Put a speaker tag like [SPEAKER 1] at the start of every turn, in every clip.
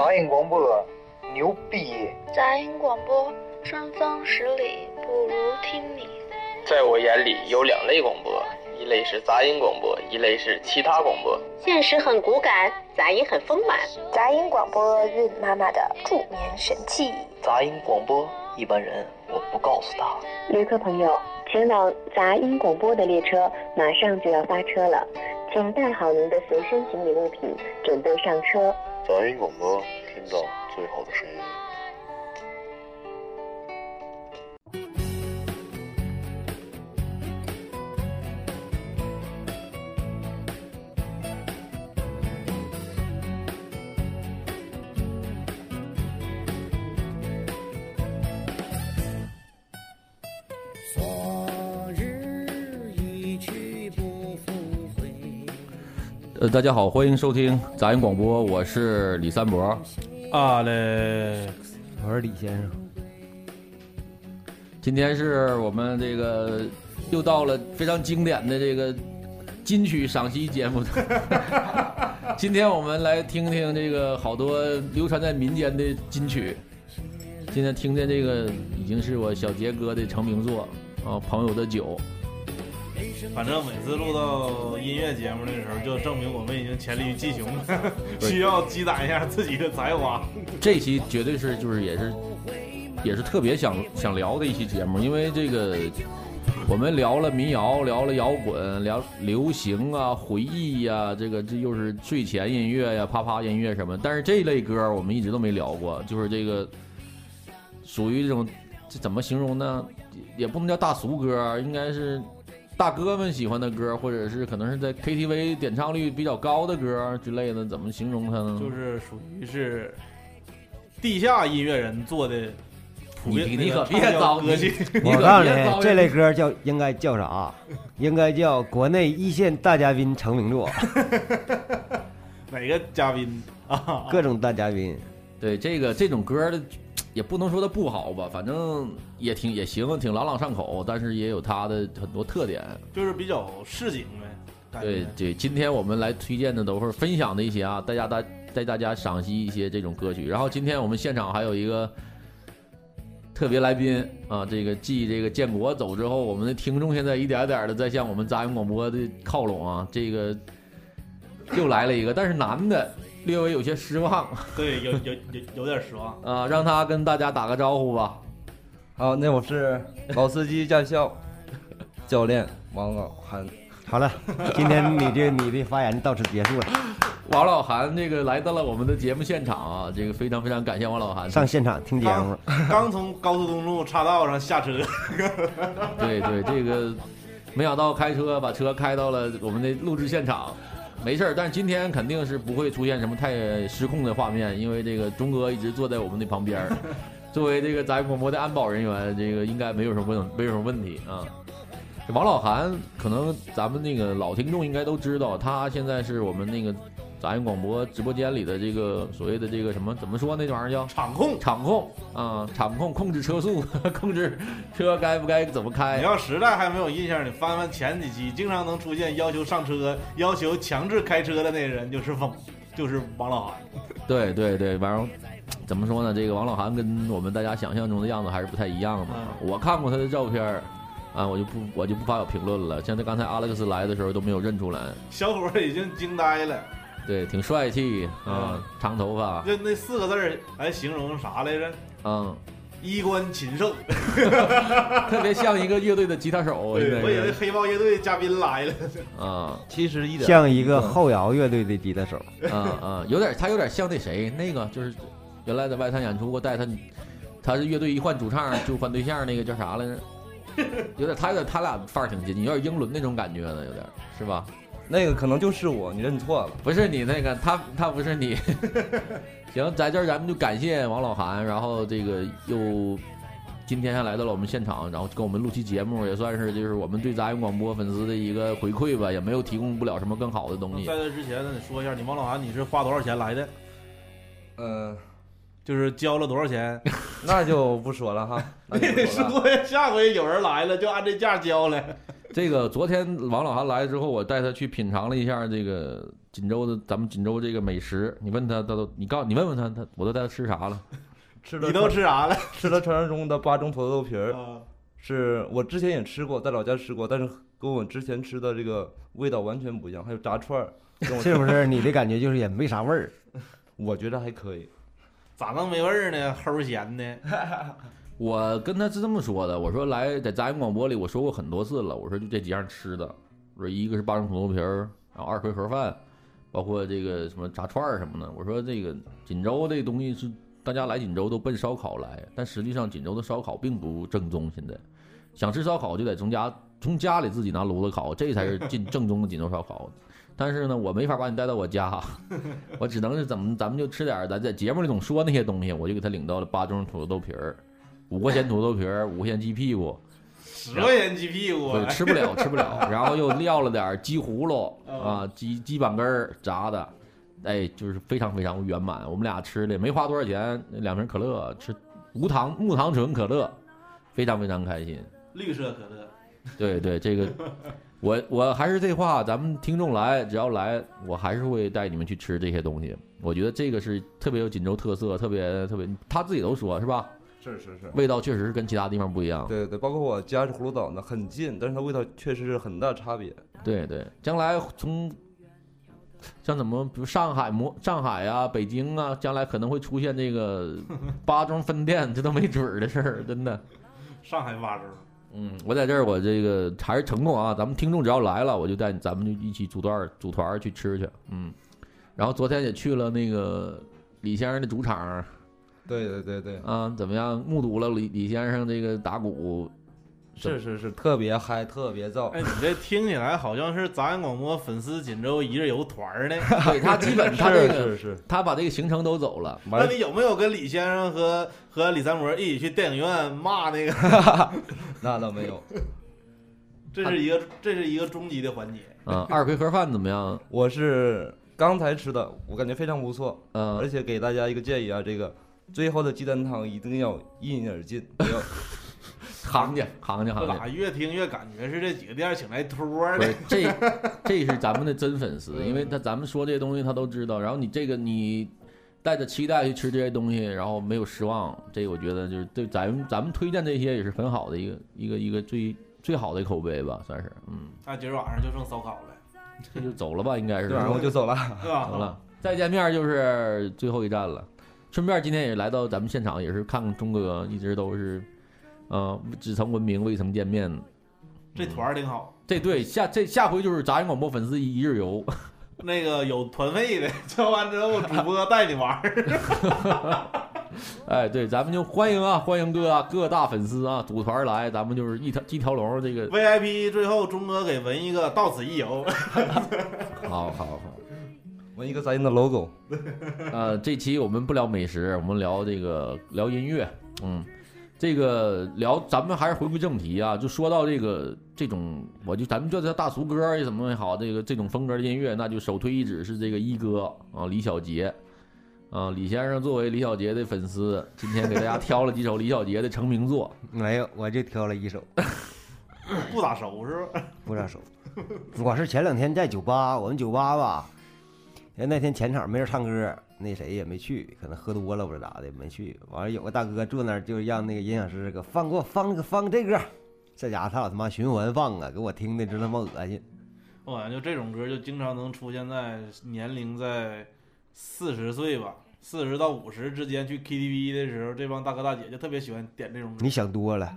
[SPEAKER 1] 杂音广播牛逼！
[SPEAKER 2] 杂音广播，春风十里不如听你。
[SPEAKER 3] 在我眼里有两类广播，一类是杂音广播，一类是其他广播。
[SPEAKER 4] 现实很骨感，杂音很丰满。
[SPEAKER 5] 杂音广播，孕妈妈的助眠神器。
[SPEAKER 6] 杂音广播，一般人我不告诉他。
[SPEAKER 7] 旅客朋友，前往杂音广播的列车马上就要发车了，请带好您的随身行李物品，准备上车。
[SPEAKER 8] 杂音广播，听到最好的声音。
[SPEAKER 9] 呃，大家好，欢迎收听杂音广播，我是李三博。
[SPEAKER 10] 啊嘞，
[SPEAKER 11] 我是李先生。
[SPEAKER 9] 今天是我们这个又到了非常经典的这个金曲赏析节目。今天我们来听听这个好多流传在民间的金曲。今天听见这个已经是我小杰哥的成名作啊，《朋友的酒》。
[SPEAKER 10] 反正每次录到音乐节目的时候，就证明我们已经黔驴技穷了，需要积攒一下自己的才华。
[SPEAKER 9] 这期绝对是就是也是也是特别想想聊的一期节目，因为这个我们聊了民谣，聊了摇滚，聊流行啊，回忆呀，这个这又是睡前音乐呀，啪啪音乐什么。但是这一类歌我们一直都没聊过，就是这个属于这种这怎么形容呢？也不能叫大俗歌，应该是。大哥们喜欢的歌，或者是可能是在 KTV 点唱率比较高的歌之类的，怎么形容它呢？
[SPEAKER 10] 就是属于是地下音乐人做的普遍。
[SPEAKER 9] 你你可别糟
[SPEAKER 10] 歌曲。
[SPEAKER 11] 我告诉你，这类歌叫应该叫啥？应该叫国内一线大嘉宾成名作。
[SPEAKER 10] 哪个嘉宾啊？
[SPEAKER 11] 各种大嘉宾。
[SPEAKER 9] 对这个这种歌的。也不能说它不好吧，反正也挺也行，挺朗朗上口，但是也有它的很多特点，
[SPEAKER 10] 就是比较市井
[SPEAKER 9] 呗。对对，今天我们来推荐的都是分享的一些啊，大家大带大家赏析一些这种歌曲。然后今天我们现场还有一个特别来宾啊，这个继这个建国走之后，我们的听众现在一点点的在向我们杂音广播的靠拢啊，这个又来了一个，但是男的。略微有些失望，
[SPEAKER 10] 对，有有有有点失望
[SPEAKER 9] 啊！让他跟大家打个招呼吧。
[SPEAKER 12] 好，那我是老司机驾校 教练王老韩。
[SPEAKER 11] 好了，今天你这你的发言到此结束了。
[SPEAKER 9] 王老韩这个来到了我们的节目现场啊，这个非常非常感谢王老韩
[SPEAKER 11] 上现场听节目。
[SPEAKER 10] 刚从高速公路岔道上下车。
[SPEAKER 9] 对对，这个没想到开车把车开到了我们的录制现场。没事儿，但是今天肯定是不会出现什么太失控的画面，因为这个钟哥一直坐在我们的旁边儿，作为这个杂音广播的安保人员，这个应该没有什么问没有什么问题啊。王老韩可能咱们那个老听众应该都知道，他现在是我们那个。杂音广播直播间里的这个所谓的这个什么怎么说那玩意儿叫
[SPEAKER 10] 场控
[SPEAKER 9] 场控啊场控控制车速 控制车该不该怎么开？
[SPEAKER 10] 你要实在还没有印象，你翻翻前几期，经常能出现要求上车、要求强制开车的那个人就是王，就是王老韩。
[SPEAKER 9] 对对对，完了怎么说呢？这个王老韩跟我们大家想象中的样子还是不太一样的。我看过他的照片啊，我就不我就不发表评论了。像他刚才阿勒克斯来的时候都没有认出来，
[SPEAKER 10] 小伙已经惊呆了。
[SPEAKER 9] 对，挺帅气啊，长头发。
[SPEAKER 10] 就那四个字儿来形容啥来着？
[SPEAKER 9] 嗯，
[SPEAKER 10] 衣冠禽兽，
[SPEAKER 9] 特别像一个乐队的吉他手。我以
[SPEAKER 10] 为黑豹乐队嘉宾来了。
[SPEAKER 9] 啊，
[SPEAKER 12] 其实一点
[SPEAKER 11] 像一个后摇乐队的吉他手。
[SPEAKER 9] 啊啊，有点，他有点像那谁，那个就是原来在外滩演出过，带他，他是乐队一换主唱就换对象，那个叫啥来着？有点，他有点，他俩范儿挺近，有点英伦那种感觉呢，有点是吧？
[SPEAKER 12] 那个可能就是我，你认错了，
[SPEAKER 9] 不是你那个，他他不是你。行，在这儿咱们就感谢王老韩，然后这个又今天还来到了我们现场，然后跟我们录期节目，也算是就是我们对杂音广播粉丝的一个回馈吧，也没有提供不了什么更好的东西。
[SPEAKER 10] 在这之前，那你说一下，你王老韩你是花多少钱来的？
[SPEAKER 12] 嗯，
[SPEAKER 10] 就是交了多少钱？
[SPEAKER 12] 那就不说了哈。
[SPEAKER 10] 那 说呀，下回有人来了就按这价交了。
[SPEAKER 9] 这个昨天王老汉来之后，我带他去品尝了一下这个锦州的咱们锦州这个美食。你问他，他都你告你问问他，他我都带他吃啥了？
[SPEAKER 12] 吃了
[SPEAKER 10] 你都吃啥了？
[SPEAKER 12] 吃了传说中的八中土豆皮儿，
[SPEAKER 10] 啊
[SPEAKER 12] 是我之前也吃过，在老家吃过，但是跟我之前吃的这个味道完全不一样。还有炸串儿，
[SPEAKER 11] 是不是？你的感觉就是也没啥味儿。
[SPEAKER 12] 我觉得还可以。
[SPEAKER 10] 咋能没味儿呢？齁咸呢？
[SPEAKER 9] 我跟他是这么说的，我说来在杂音广播里我说过很多次了，我说就这几样吃的，我说一个是八种土豆皮儿，然后二回盒饭，包括这个什么炸串儿什么的。我说这个锦州这东西是大家来锦州都奔烧烤来，但实际上锦州的烧烤并不正宗。现在想吃烧烤就得从家从家里自己拿炉子烤，这才是进正宗的锦州烧烤。但是呢，我没法把你带到我家，我只能是怎么咱们就吃点咱在节目里总说那些东西，我就给他领到了八种土豆皮儿。五块钱土豆皮儿，五块钱鸡屁股，
[SPEAKER 10] 十块钱鸡屁股，
[SPEAKER 9] 对，吃不了，吃不了。然后又撂了点儿鸡葫芦
[SPEAKER 10] 嗯
[SPEAKER 9] 啊，鸡鸡板根儿炸的，哎，就是非常非常圆满。我们俩吃的没花多少钱，两瓶可乐，吃无糖木糖醇可乐，非常非常开心。
[SPEAKER 10] 绿色可乐。
[SPEAKER 9] 对对，这个 我我还是这话，咱们听众来，只要来，我还是会带你们去吃这些东西。我觉得这个是特别有锦州特色，特别特别，他自己都说是吧？
[SPEAKER 12] 是是是，
[SPEAKER 9] 味道确实是跟其他地方不一样。
[SPEAKER 12] 对对，包括我家是葫芦岛呢，很近，但是它味道确实是很大差别。
[SPEAKER 9] 对对，将来从像怎么，比如上海、模上海啊、北京啊，将来可能会出现这个 八中分店，这都没准儿的事儿，真的。
[SPEAKER 10] 上海八中。
[SPEAKER 9] 嗯，我在这儿，我这个还是承诺啊，咱们听众只要来了，我就带咱们就一起组团组团儿去吃去。嗯，然后昨天也去了那个李先生的主场。
[SPEAKER 12] 对对对对，
[SPEAKER 9] 啊，怎么样？目睹了李李先生这个打鼓，
[SPEAKER 12] 是是是，特别嗨，特别燥。
[SPEAKER 10] 哎，你这听起来好像是杂音广播粉丝锦州一日游团儿呢。
[SPEAKER 9] 对他基本他这个
[SPEAKER 12] 是是，
[SPEAKER 9] 他把这个行程都走了。
[SPEAKER 10] 那你有没有跟李先生和和李三伯一起去电影院骂那个？
[SPEAKER 12] 那倒没有。
[SPEAKER 10] 这是一个这是一个终极的环节。
[SPEAKER 9] 嗯，二回盒饭怎么样？
[SPEAKER 12] 我是刚才吃的，我感觉非常不错。
[SPEAKER 9] 嗯，
[SPEAKER 12] 而且给大家一个建议啊，这个。最后的鸡蛋汤一定要一饮而尽，不要
[SPEAKER 9] 行家行家行家。
[SPEAKER 10] 咋越听越感觉是这几个店请来托儿
[SPEAKER 9] 的？这 这是咱们的真粉丝，因为他咱们说这些东西他都知道。然后你这个你带着期待去吃这些东西，然后没有失望，这个我觉得就是对咱们咱们推荐这些也是很好的一个一个一个最最好的口碑吧，算是嗯。
[SPEAKER 10] 那今儿晚上就剩烧烤了，
[SPEAKER 9] 这就走了吧，应该是。
[SPEAKER 12] 晚上我就走了，
[SPEAKER 9] 走了，再见面就是最后一站了。顺便今天也来到咱们现场，也是看看钟哥，一直都是，呃，只曾闻名未曾见面。
[SPEAKER 10] 这团儿挺好。
[SPEAKER 9] 这对下这下回就是杂音广播粉丝一日游。
[SPEAKER 10] 那个有团费的，交完之后主播带你玩儿。
[SPEAKER 9] 哎，对，咱们就欢迎啊，欢迎各各大粉丝啊，组团来，咱们就是一条一条龙这个
[SPEAKER 10] VIP。最后钟哥给纹一个到此一游。
[SPEAKER 9] 好好好。
[SPEAKER 12] 纹一个杂音的 logo，
[SPEAKER 9] 呃，这期我们不聊美食，我们聊这个聊音乐，嗯，这个聊咱们还是回归正题啊，就说到这个这种，我就咱们叫它大俗歌也怎么也好，这个这种风格的音乐，那就首推一指是这个一哥啊，李小杰，啊，李先生作为李小杰的粉丝，今天给大家挑了几首李小杰的成名作，
[SPEAKER 11] 没有，我就挑了一首，
[SPEAKER 10] 不咋熟是吧？
[SPEAKER 11] 不咋熟，我是前两天在酒吧，我们酒吧吧。人那天前场没人唱歌，那谁也没去，可能喝多了不知道咋的没去。完了有个大哥坐那儿，就让那个音响师给放给我放个放这歌，这家伙他老他妈循环放啊，给我听的真他妈恶心。
[SPEAKER 10] 我感觉就这种歌就经常能出现在年龄在四十岁吧，四十到五十之间去 KTV 的时候，这帮大哥大姐就特别喜欢点这种歌。
[SPEAKER 11] 你想多了，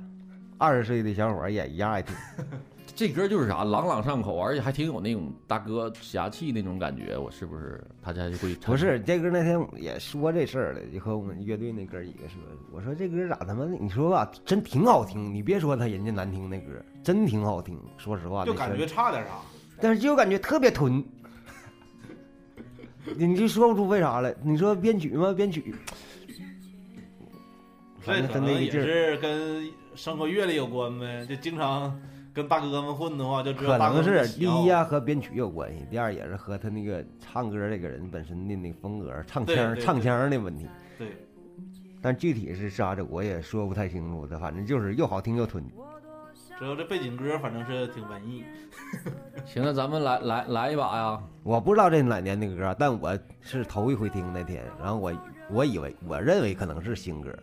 [SPEAKER 11] 二十岁的小伙也一样爱听。
[SPEAKER 9] 这歌就是啥，朗朗上口，而且还挺有那种大哥侠气那种感觉。我是不是他家就会？
[SPEAKER 11] 不是这歌那天也说这事儿了，就和我们乐队那哥几个说，我说这歌咋他妈的？你说吧，真挺好听。你别说他人家难听那歌，真挺好听。说实话，
[SPEAKER 10] 就感觉差点啥，
[SPEAKER 11] 但是就感觉特别屯。你就说不出为啥来。你说编曲吗？编曲，
[SPEAKER 10] 这可能也是跟生活阅历有关呗，就经常。跟大哥们混的话，就知道
[SPEAKER 11] 可能是第一啊和编曲有关系，第二也是和他那个唱歌这个人本身的那个风格、唱腔、唱腔的问题。
[SPEAKER 10] 对。
[SPEAKER 11] 但具体是啥子我也说不太清楚他，反正就是又好听又吞。
[SPEAKER 10] 之后这背景歌反正是挺文艺。
[SPEAKER 9] 行，那咱们来来来一把呀！
[SPEAKER 11] 我不知道这哪年的歌，但我是头一回听那天，然后我我以为我认为可能是新歌。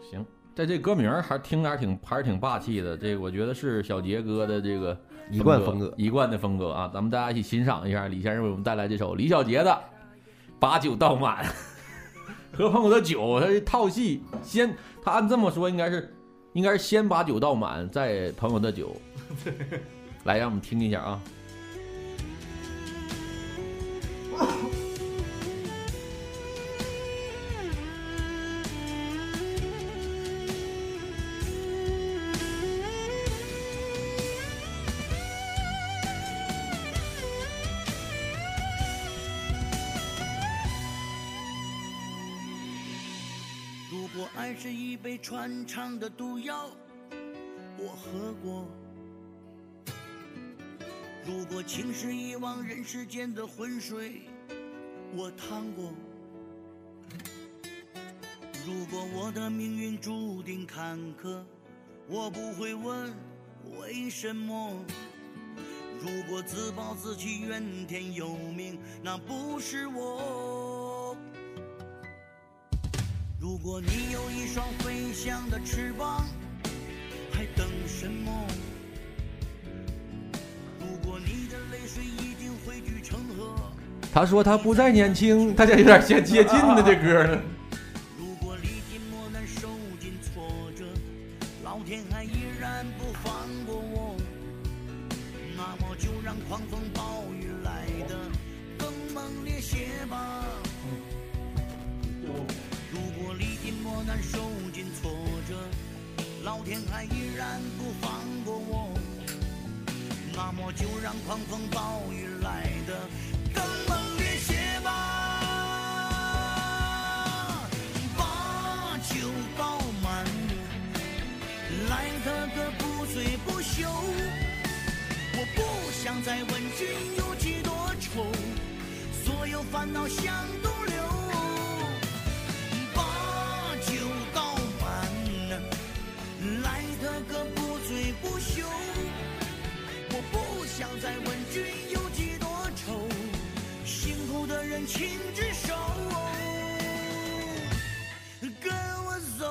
[SPEAKER 9] 行，在这歌名儿还听着还挺还是挺霸气的，这个我觉得是小杰哥的这个
[SPEAKER 11] 一贯风格
[SPEAKER 9] 一贯的风格啊！咱们大家一起欣赏一下李先生为我们带来这首李小杰的《把酒倒满》，和朋友的酒，他这套戏先他按这么说应该是应该是先把酒倒满，再朋友的酒。来，让我们听一下啊。
[SPEAKER 13] 一杯穿肠的毒药，我喝过；如果情是一汪人世间的浑水，我趟过；如果我的命运注定坎坷，我不会问为什么。如果自暴自弃、怨天尤命，那不是我。如果你有一双飞翔的翅膀，还等什么？如果你的泪水一定汇聚成河，
[SPEAKER 9] 他说他不再年轻，大家有点接接近的这歌呢。
[SPEAKER 13] 天还依然不放过我，那么就让狂风暴雨来的更猛烈些吧。把酒倒满，来得个不醉不休。我不想再问君有几多愁，所有烦恼像毒请举手，跟我走。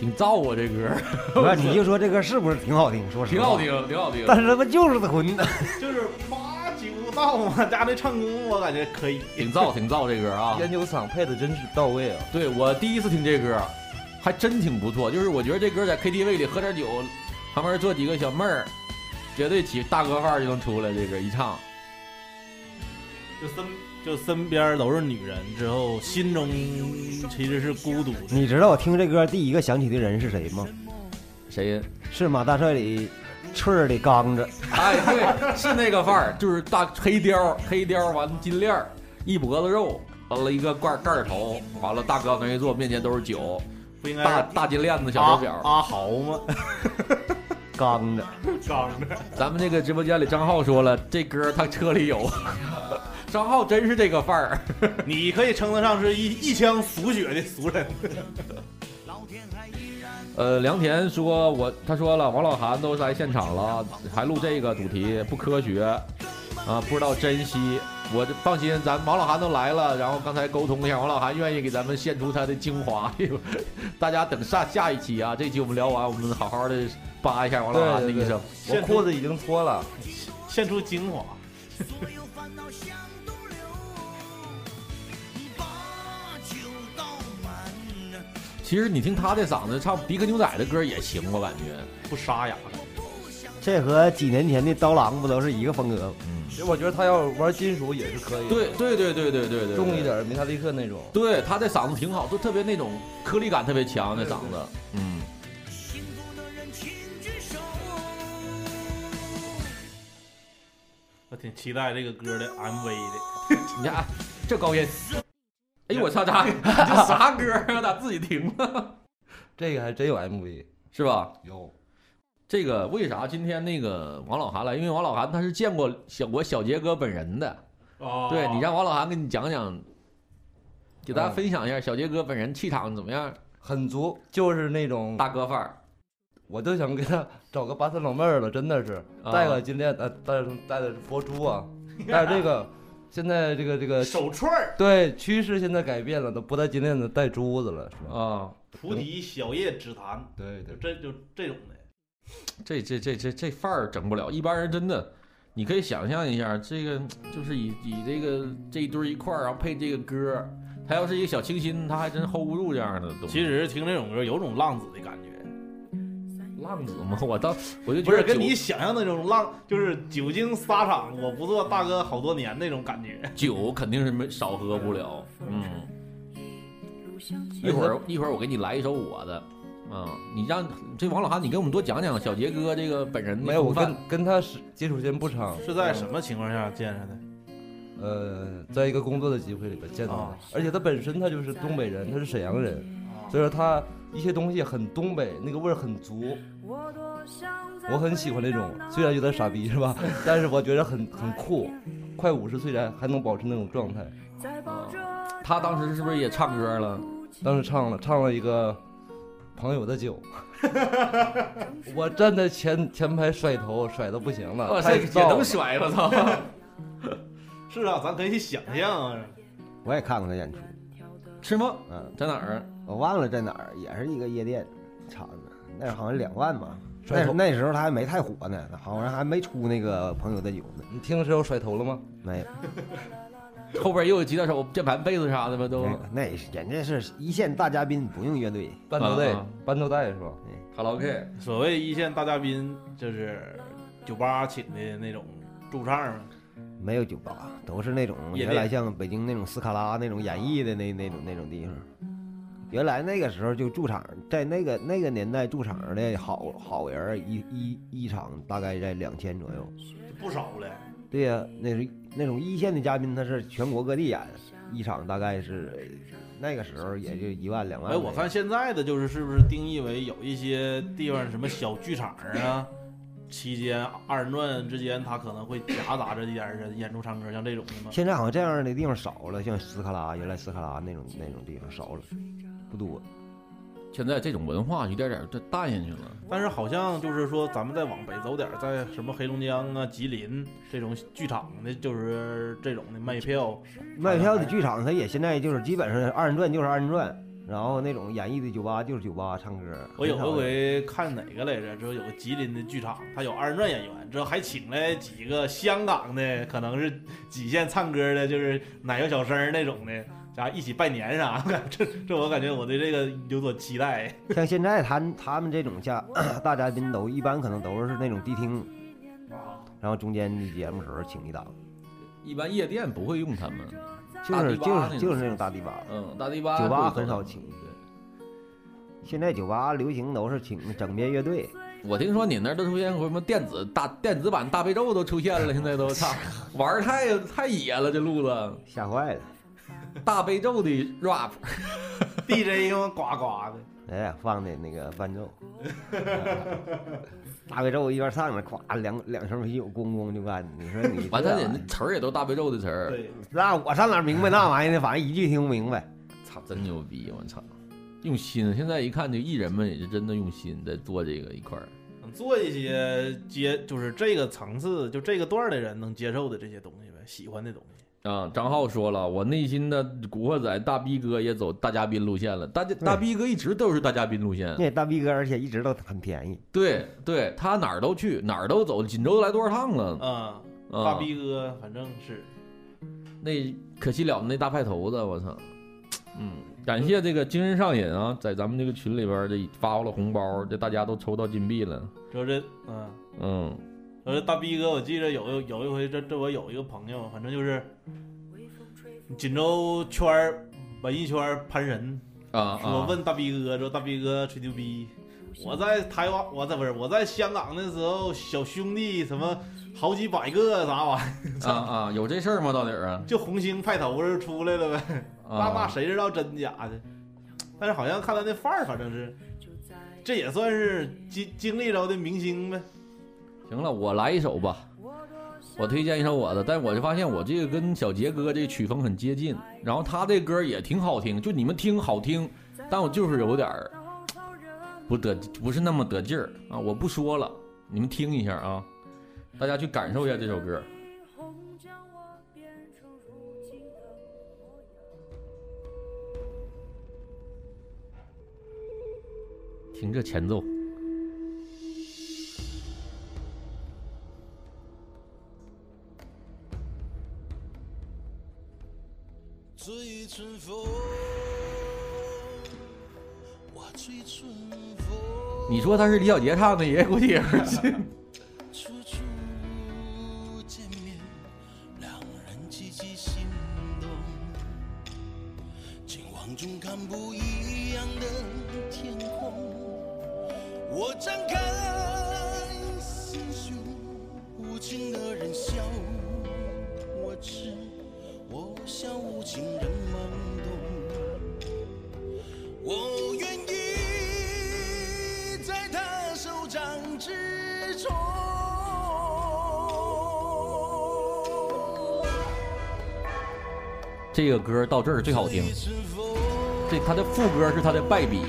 [SPEAKER 9] 挺燥啊，这歌。
[SPEAKER 11] 不是，你就说这歌是不是挺好听？说实话，
[SPEAKER 9] 挺好听，挺好听。
[SPEAKER 11] 但是他妈就是混的，
[SPEAKER 10] 就是把酒倒满，加这唱功我感觉可以，
[SPEAKER 9] 挺燥，挺燥这歌啊。
[SPEAKER 12] 烟酒嗓配的真是到位啊！
[SPEAKER 9] 对我第一次听这歌，还真挺不错。就是我觉得这歌在 KTV 里喝点酒，旁边坐几个小妹儿，绝对起大哥范儿就能出来。这歌一唱，
[SPEAKER 10] 就身就身边都是女人之后，心中其实是孤独的。
[SPEAKER 11] 你知道我听这歌第一个想起的人是谁吗？
[SPEAKER 9] 谁呀？
[SPEAKER 11] 是马大帅里翠儿的刚子。
[SPEAKER 9] 哎，对，是那个范儿，就是大黑貂，黑貂完金链儿，一脖子肉，完了一个盖盖儿头，完了大哥往那一坐，面前都是酒，
[SPEAKER 10] 不应该
[SPEAKER 9] 大大金链子、小手表。
[SPEAKER 10] 阿豪吗？
[SPEAKER 11] 刚的，
[SPEAKER 10] 刚的。
[SPEAKER 9] 咱们这个直播间里，张浩说了，这歌他车里有。张浩真是这个范儿，
[SPEAKER 10] 你可以称得上是一一腔俗血的俗人。
[SPEAKER 9] 呃，梁田说，我他说了，王老韩都来现场了，还录这个主题不科学啊，不知道珍惜。我就放心，咱王老韩都来了，然后刚才沟通一下，王老韩愿意给咱们献出他的精华。大家等下下一期啊，这期我们聊完，我们好好的扒一下王老韩的一生。
[SPEAKER 12] 我裤子已经脱了，
[SPEAKER 10] 献出精华。
[SPEAKER 9] 其实你听他这嗓子唱迪克牛仔的歌也行，我感觉不沙哑。
[SPEAKER 11] 这和几年前的刀郎不都是一个风格？
[SPEAKER 9] 嗯，
[SPEAKER 12] 其实我觉得他要玩金属也是可以。
[SPEAKER 9] 对对对对对对对，
[SPEAKER 12] 重一点，梅塔利克那种。
[SPEAKER 9] 对，他的嗓子挺好，就特别那种颗粒感特别强的嗓子。嗯。
[SPEAKER 10] 我挺期待这个歌的 MV 的。
[SPEAKER 9] 你看这高音。哎呦我操！这 这啥歌啊？咋自己停了？
[SPEAKER 12] 这个还真有 MV
[SPEAKER 9] 是吧？
[SPEAKER 12] 有。
[SPEAKER 9] 这个为啥今天那个王老韩来？因为王老韩他是见过小我小杰哥本人的。
[SPEAKER 10] 哦。
[SPEAKER 9] 对你让王老韩给你讲讲，给大家分享一下小杰哥本人气场怎么样？
[SPEAKER 12] 很足，就是那种
[SPEAKER 9] 大哥范儿。
[SPEAKER 12] 我就想给他找个八三老妹儿了，真的是
[SPEAKER 9] 啊
[SPEAKER 12] 戴个金链，呃，戴戴的佛珠啊，戴这个，现在这个这个
[SPEAKER 10] 手串儿
[SPEAKER 12] 对，趋势现在改变了，都不戴金链子，戴珠子了，是吧？
[SPEAKER 9] 啊，
[SPEAKER 10] 菩提小叶紫檀，
[SPEAKER 12] 对对，
[SPEAKER 10] 这就这种的。
[SPEAKER 9] 这这这这这范儿整不了，一般人真的，你可以想象一下，这个就是以以这个这一堆儿一块儿，然后配这个歌儿，他要是一个小清新，他还真 hold 不住这样的东西。
[SPEAKER 10] 其实听这种歌有种浪子的感觉，
[SPEAKER 9] 浪子吗，我倒我就
[SPEAKER 10] 不是跟你想象那种浪，就是久经沙场，我不做大哥好多年那种感觉。
[SPEAKER 9] 酒肯定是没少喝不了，嗯。一会儿一会儿我给你来一首我的，啊，你让这王老汉，你给我们多讲讲小杰哥这个本人
[SPEAKER 12] 没有，我跟跟他是接触时间不长，
[SPEAKER 10] 是在什么情况下见上的？
[SPEAKER 12] 呃，在一个工作的机会里边见到的，
[SPEAKER 10] 啊
[SPEAKER 12] 而且他本身他就是东北人，他是沈阳人，所以说他一些东西很东北，那个味儿很足。我很喜欢那种，虽然有点傻逼是吧？但是我觉得很很酷，快五十岁了还能保持那种状态。
[SPEAKER 9] 他当时是不是也唱歌了？
[SPEAKER 12] 当时唱了唱了一个朋友的酒，我站在前前排甩头甩的不行了，
[SPEAKER 9] 哇塞，也能甩，我操！
[SPEAKER 10] 是啊，咱可以想象啊。
[SPEAKER 11] 我也看过他演出，
[SPEAKER 9] 是吗？
[SPEAKER 11] 嗯，
[SPEAKER 9] 在哪儿？
[SPEAKER 11] 我忘了在哪儿，也是一个夜店场子，那好像两万吧。那那时候他还没太火呢，好像还没出那个朋友的酒呢。
[SPEAKER 12] 你听的时候甩头了吗？
[SPEAKER 11] 没有，
[SPEAKER 9] 后边又有吉他手、键盘、贝斯啥的吧？都
[SPEAKER 11] 那是人家是一线大嘉宾，不用乐队，
[SPEAKER 12] 伴奏带
[SPEAKER 9] 啊啊，
[SPEAKER 12] 半头带是吧？
[SPEAKER 9] 卡拉 OK。
[SPEAKER 10] 所谓一线大嘉宾，就是酒吧请的那种驻唱啊。
[SPEAKER 11] 没有酒吧，都是那种原来像北京那种斯卡拉那种演绎的那那种那种地方。原来那个时候就驻场，在那个那个年代驻场的好好人一一一场大概在两千左右。
[SPEAKER 10] 不少了。
[SPEAKER 11] 对呀、那是那种一线的嘉宾，他是全国各地演，一场大概是那个时候也就一万两万。
[SPEAKER 10] 哎，我看现在的就是是不是定义为有一些地方什么小剧场啊，期间二人转之间，他可能会夹杂着一点人演出唱歌，像这种的吗？
[SPEAKER 11] 现在好像这样的地方少了，像斯卡拉，原来斯卡拉那种那种地方少了，不多。
[SPEAKER 9] 现在这种文化一点点就淡下去了。
[SPEAKER 10] 但是好像就是说，咱们再往北走点儿，在什么黑龙江啊、吉林这种剧场的，就是这种的卖票，
[SPEAKER 11] 卖票的剧场，它也现在就是基本上二人转就是二人转，然后那种演绎的酒吧就是酒吧唱歌。
[SPEAKER 10] 我有
[SPEAKER 11] 回
[SPEAKER 10] 回看哪个来着？之后有个吉林的剧场，他有二人转演员，之后还请来几个香港的，可能是几线唱歌的，就是奶油小生那种的，啥一起拜年啥的。这这我感觉我对这个有所期待。
[SPEAKER 11] 像现在他他们这种下 大嘉宾都一般可能都是那种迪厅，然后中间的节目时候请一档，
[SPEAKER 9] 一般夜店不会用他们，
[SPEAKER 11] 就是就是就是那种大迪吧，
[SPEAKER 9] 嗯，大迪吧
[SPEAKER 11] 酒吧很少请。现在酒吧流行都是请整编乐队，
[SPEAKER 9] 我听说你那儿都出现过什么电子大电子版大悲咒都出现了，现在都操，玩太太野了，这路子
[SPEAKER 11] 吓坏了。
[SPEAKER 9] 大悲咒的
[SPEAKER 10] rap，DJ 用 呱呱的，
[SPEAKER 11] 哎呀，放的那个伴奏，大悲咒一边唱着，咵两两声啤酒咣咣就干。你说你
[SPEAKER 9] 完
[SPEAKER 11] 这
[SPEAKER 9] 他那词儿也都大悲咒的词儿，
[SPEAKER 10] 对，
[SPEAKER 11] 那我上哪明白那玩意儿呢？反正一句听不明白。
[SPEAKER 9] 操，真牛逼！我操，用心。现在一看，这艺人们也是真的用心在做这个一块儿。
[SPEAKER 10] 做一些接就是这个层次就这个段儿的人能接受的这些东西呗，喜欢的东西。
[SPEAKER 9] 啊，张浩说了，我内心的古惑仔大逼哥也走大嘉宾路线了。大家大逼哥一直都是大嘉宾路线，
[SPEAKER 11] 对大逼哥，而且一直都很便宜。
[SPEAKER 9] 对对，他哪儿都去，哪儿都走，锦州都来多少趟了？
[SPEAKER 10] 啊，
[SPEAKER 9] 啊
[SPEAKER 10] 大逼哥反正是
[SPEAKER 9] 那可惜了那大派头子，我操！嗯，感谢这个精神上瘾啊，在咱们这个群里边儿这发了红包，这大家都抽到金币了。
[SPEAKER 10] 说这嗯。
[SPEAKER 9] 嗯，
[SPEAKER 10] 呃，大逼哥，我记得有有一回，这这我有一个朋友，反正就是锦州圈儿文艺圈儿潘神
[SPEAKER 9] 啊
[SPEAKER 10] 说
[SPEAKER 9] 啊
[SPEAKER 10] 问大逼哥说大逼哥吹牛逼，我在台湾，我在不是我在香港的时候，小兄弟什么好几百个啥玩意
[SPEAKER 9] 啊啊，有这事儿吗？到底儿啊？
[SPEAKER 10] 就红星派头就出来了呗，那
[SPEAKER 9] 啊
[SPEAKER 10] 那谁知道真假的？但是好像看他那范儿，反正是，这也算是经经历着的明星呗。
[SPEAKER 9] 行了，我来一首吧。我推荐一首我的，但我就发现我这个跟小杰哥这曲风很接近，然后他这歌也挺好听，就你们听好听，但我就是有点儿不得不是那么得劲儿啊！我不说了，你们听一下啊，大家去感受一下这首歌。听这前奏，
[SPEAKER 13] 春风，我吹春风。
[SPEAKER 9] 你说他是李小杰唱的，也估计也是到这儿最好听，这他的副歌是他的败笔。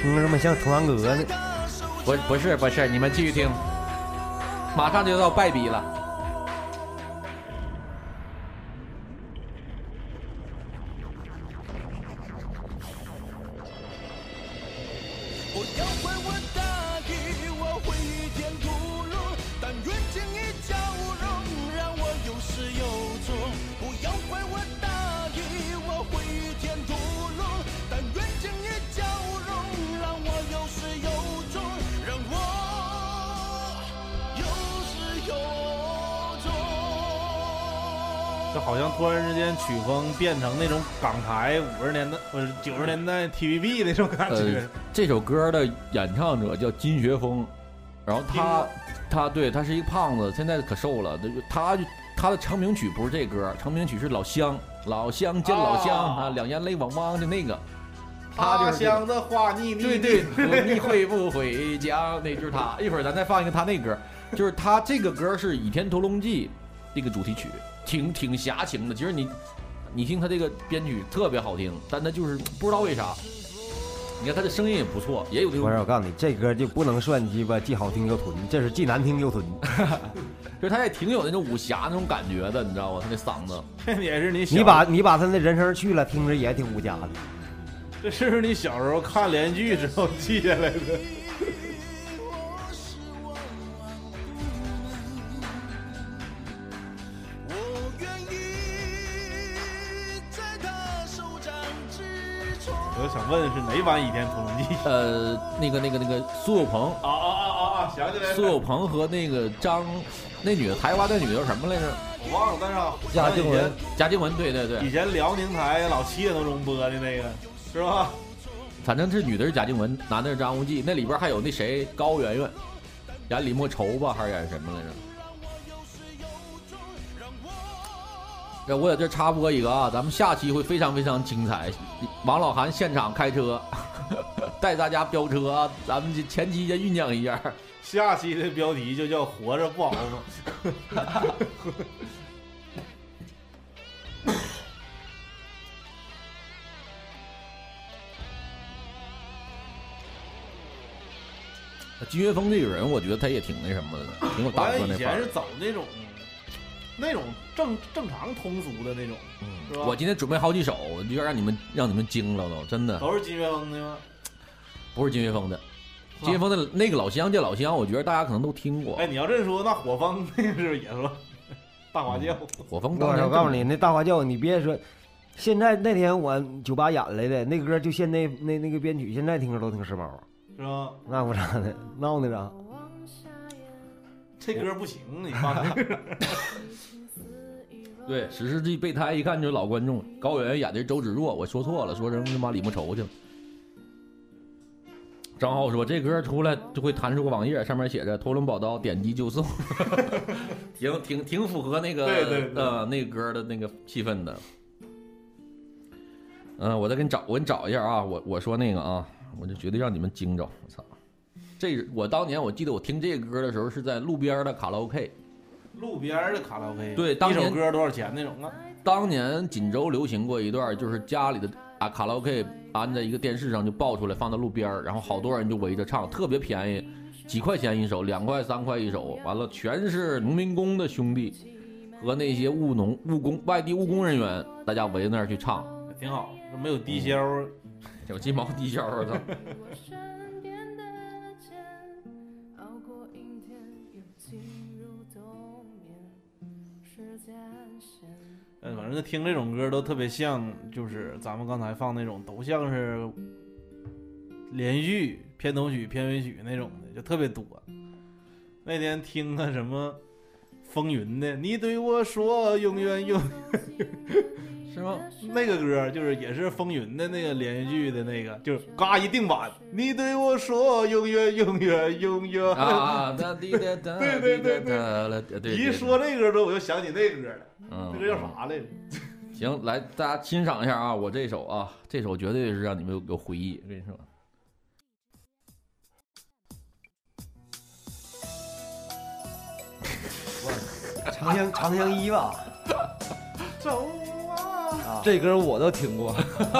[SPEAKER 11] 听着这么像重阳阁呢。
[SPEAKER 9] 不不是不是，你们继续听，马上就到败笔了。
[SPEAKER 13] 我要怪我
[SPEAKER 10] 好像突然之间曲风变成那种港台五十年代不是九十年代 TVB 那种感觉
[SPEAKER 9] 呃。，这首歌的演唱者叫金学峰，然后他他对他是一个胖子，现在可瘦了。他就他的成名曲不是这歌，成名曲是《老乡》，老乡见老乡啊，两眼泪汪汪的那个。他
[SPEAKER 10] 乡的话腻腻。
[SPEAKER 9] 对对，你会不回家？那就是他。一会儿咱再放一个他那歌，就是他这个歌是《倚天屠龙记》这个主题曲，挺挺侠情的。其实你你听他这个编曲特别好听，但他就是不知道为啥。你看他的声音也不错，也有这种
[SPEAKER 11] 不是，我告诉你，这歌就不能算鸡巴既好听又屯，这是既难听又囤。
[SPEAKER 9] 就是他也挺有那种武侠那种感觉的，你知道吧？他那嗓子，
[SPEAKER 10] 也是你
[SPEAKER 11] 你把你把他那人声去了，听着也挺武侠的。
[SPEAKER 10] 这是不是你小时候看连续剧之后记下来的？我想问是哪版《倚天屠龙记》？
[SPEAKER 9] 呃，那个那个那个苏有朋
[SPEAKER 10] 啊啊啊啊啊！想起来了，
[SPEAKER 9] 苏有朋和那个张，那女的台湾那女的叫什么来着？
[SPEAKER 10] 我忘了，但是啊
[SPEAKER 9] 贾静雯，贾静雯，对对对，
[SPEAKER 10] 以前辽宁台老七点多钟播的那个，是吧？
[SPEAKER 9] 反正这女的是贾静雯，男的是张无忌，那里边还有那谁高圆圆，演李莫愁吧，还是演什么来着？这我在这插播一个啊，咱们下期会非常非常精彩，王老韩现场开车，带大家飙车啊，咱们这前期先酝酿一下。
[SPEAKER 10] 下期的标题就叫“活着不好吗”。
[SPEAKER 9] 金岳峰这个人，我觉得他也挺那什么的，挺有大哥那范儿
[SPEAKER 10] 以前是。走那种那种正正常通俗的那种，是吧？
[SPEAKER 9] 我今天准备好几首，就要让你们让你们惊了都，真的
[SPEAKER 10] 都是金岳峰的吗？
[SPEAKER 9] 不是金岳峰的。金岳峰的那个老乡叫老乡，我觉得大家可能都听过。
[SPEAKER 10] 哎，你要这么说，那火风那个是也是 大花轿？
[SPEAKER 9] 火风
[SPEAKER 11] 我我告诉你，那大花轿，你别说，现在那天我酒吧演来的那歌，就现那那那个编曲，现在听着都挺时髦。
[SPEAKER 10] 是吧？
[SPEAKER 11] 那不咋的，闹呢咋？
[SPEAKER 10] 这歌不行，你放这个。
[SPEAKER 9] 对，《史诗级备胎》一看就是老观众，高圆圆演的是周芷若，我说错了，说成他妈李莫愁去了。张浩说这歌出来就会弹出个网页，上面写着“屠龙宝刀”，点击就送，挺挺挺符合那个呃那个歌的那个气氛的。嗯、我再给你找，我给你找一下啊，我我说那个啊，我就绝对让你们惊着，我操！这我当年我记得我听这个歌的时候是在路边的卡拉 OK，
[SPEAKER 10] 路边的卡拉 OK，
[SPEAKER 9] 对当年
[SPEAKER 10] 一首歌多少钱那种啊？
[SPEAKER 9] 当年锦州流行过一段，就是家里的啊卡拉 OK 安在一个电视上就爆出来放到路边儿，然后好多人就围着唱，特别便宜，几块钱一首，两块三块一首，完了全是农民工的兄弟和那些务农务工外地务工人员，大家围在那儿去唱，
[SPEAKER 10] 挺好，没有低消，
[SPEAKER 9] 有鸡毛低消，啊操！
[SPEAKER 10] 嗯，反正听这种歌都特别像，就是咱们刚才放那种，都像是连续片头曲、片尾曲那种的，就特别多。那天听个什么风云的，你对我说永远永远，
[SPEAKER 9] 是吗？
[SPEAKER 10] 那个歌就是也是风云的那个连续剧的那个，就是嘎一定版，你对我说永远永远永远
[SPEAKER 9] 啊，哒滴哒哒，
[SPEAKER 10] 对对对
[SPEAKER 9] 对对
[SPEAKER 10] 一说这歌都我就想起那歌了，
[SPEAKER 9] 嗯
[SPEAKER 10] 那歌叫啥来着？
[SPEAKER 9] 行，来大家欣赏一下啊，我这首啊，这首绝对是让你们有有回忆，我跟你说。
[SPEAKER 11] 长相长相依吧，
[SPEAKER 10] 走啊！
[SPEAKER 12] 这歌我都听过，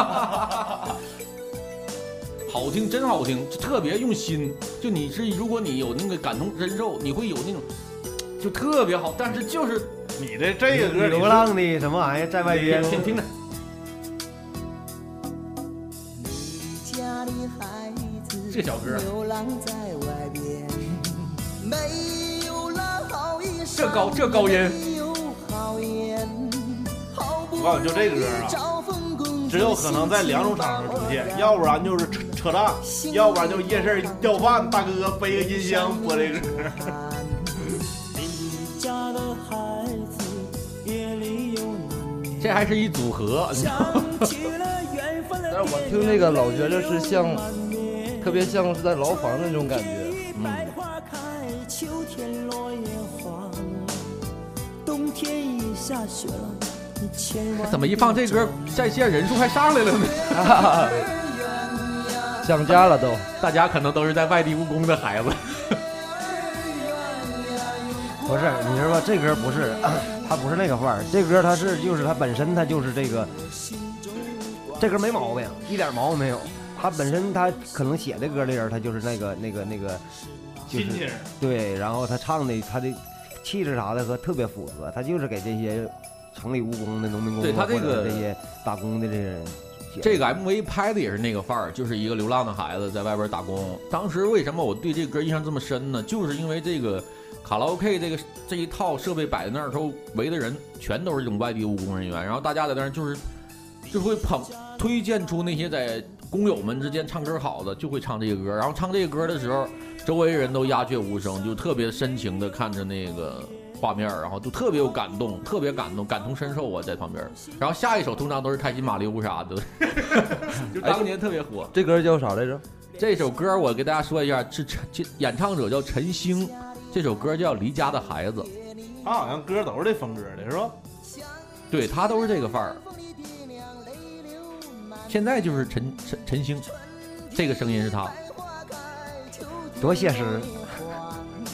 [SPEAKER 9] 好听，真好听，就特别用心。就你是，如果你有那个感同身受，你会有那种，就特别好。但是就是
[SPEAKER 10] 你的这个歌，
[SPEAKER 11] 流浪的什么玩意儿在外边？
[SPEAKER 9] 听听着，
[SPEAKER 13] 家的孩子
[SPEAKER 9] 这小歌
[SPEAKER 13] 流浪在外边，没有了好衣裳，
[SPEAKER 9] 这高这高音
[SPEAKER 13] 没有好
[SPEAKER 10] 告诉你，就这个歌啊，只有可能在两种场合出现，要不然就是车车站，要不然就是夜市要饭，大哥背个音箱播这歌。
[SPEAKER 13] 你家的孩子夜里有难
[SPEAKER 9] 这还是一组合。
[SPEAKER 13] 想起了远方的
[SPEAKER 12] 但是我听那个老觉着是像，特别像是在牢房那种感觉。
[SPEAKER 13] 百花开，秋天落叶黄，冬天一下雪了，你千万
[SPEAKER 9] 怎么一放这歌，在线人数还上来了呢？
[SPEAKER 12] 想家了都，
[SPEAKER 9] 大家可能都是在外地务工的孩子。
[SPEAKER 11] 不是，你知道吧？这歌不是，它不是那个范儿。这歌它是就是它本身它就是这个，这歌没毛病，一点毛病没有。他本身他可能写这歌的人，他就是那个那个那个，就是
[SPEAKER 10] 心情
[SPEAKER 11] 对，然后他唱的他的气质啥的和特别符合，他就是给这些城里务工的农民工啊，
[SPEAKER 9] 对他这个
[SPEAKER 11] 这些打工的这些人。
[SPEAKER 9] 这个 MV 拍的也是那个范儿，就是一个流浪的孩子在外边打工。当时为什么我对这歌印象这么深呢？就是因为这个卡拉 OK 这个这一套设备摆在那儿时候，围的人全都是这种外地务工人员，然后大家在那儿就是就会捧推荐出那些在工友们之间唱歌好的，就会唱这个歌。然后唱这个歌的时候，周围人都鸦雀无声，就特别深情的看着那个画面，然后就特别有感动，特别感动，感同身受啊，在旁边。然后下一首通常都是开心马里乌啥的，就当年特别火。
[SPEAKER 12] 这歌叫啥来着？
[SPEAKER 9] 这首歌我给大家说一下，是陈这演唱者叫陈星，这首歌叫《离家的孩子》，
[SPEAKER 10] 他好像歌都是这风格的，是吧？
[SPEAKER 9] 对他都是这个范儿。现在就是陈陈陈星，这个声音是他。
[SPEAKER 11] 多写实！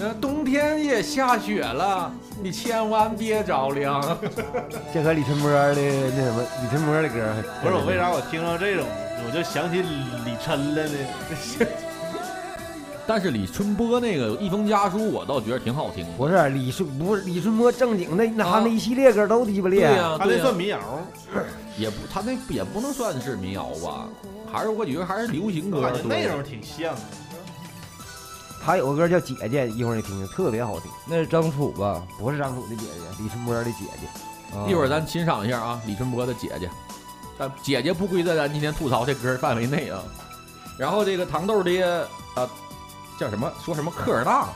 [SPEAKER 9] 呃，冬天也下雪了，你千万别着凉。
[SPEAKER 11] 这和李春波的那什么，李春波的歌
[SPEAKER 10] 不是我为啥我听到这种，我就想起李琛了呢？
[SPEAKER 9] 但是李春波那个《一封家书》，我倒觉得挺好听的。
[SPEAKER 11] 不是李春，不是李春波正经的，那他那一系列歌都鸡巴厉害。
[SPEAKER 9] 对呀、
[SPEAKER 10] 他那算民谣，
[SPEAKER 9] 也不，他那也不能算是民谣吧，还是我觉得还是流行歌
[SPEAKER 10] 我感觉
[SPEAKER 9] 多。
[SPEAKER 10] 内容挺像的。
[SPEAKER 11] 他有个歌叫《姐姐》，一会儿你听听，特别好听。
[SPEAKER 12] 那是张楚吧？
[SPEAKER 11] 不是张楚的姐姐，李春波的姐姐。
[SPEAKER 12] 啊
[SPEAKER 9] 一会儿咱欣赏一下啊，李春波的姐姐，但姐姐不归在咱今天吐槽这歌范围内啊。然后这个糖豆的啊，叫什么？说什么科尔大？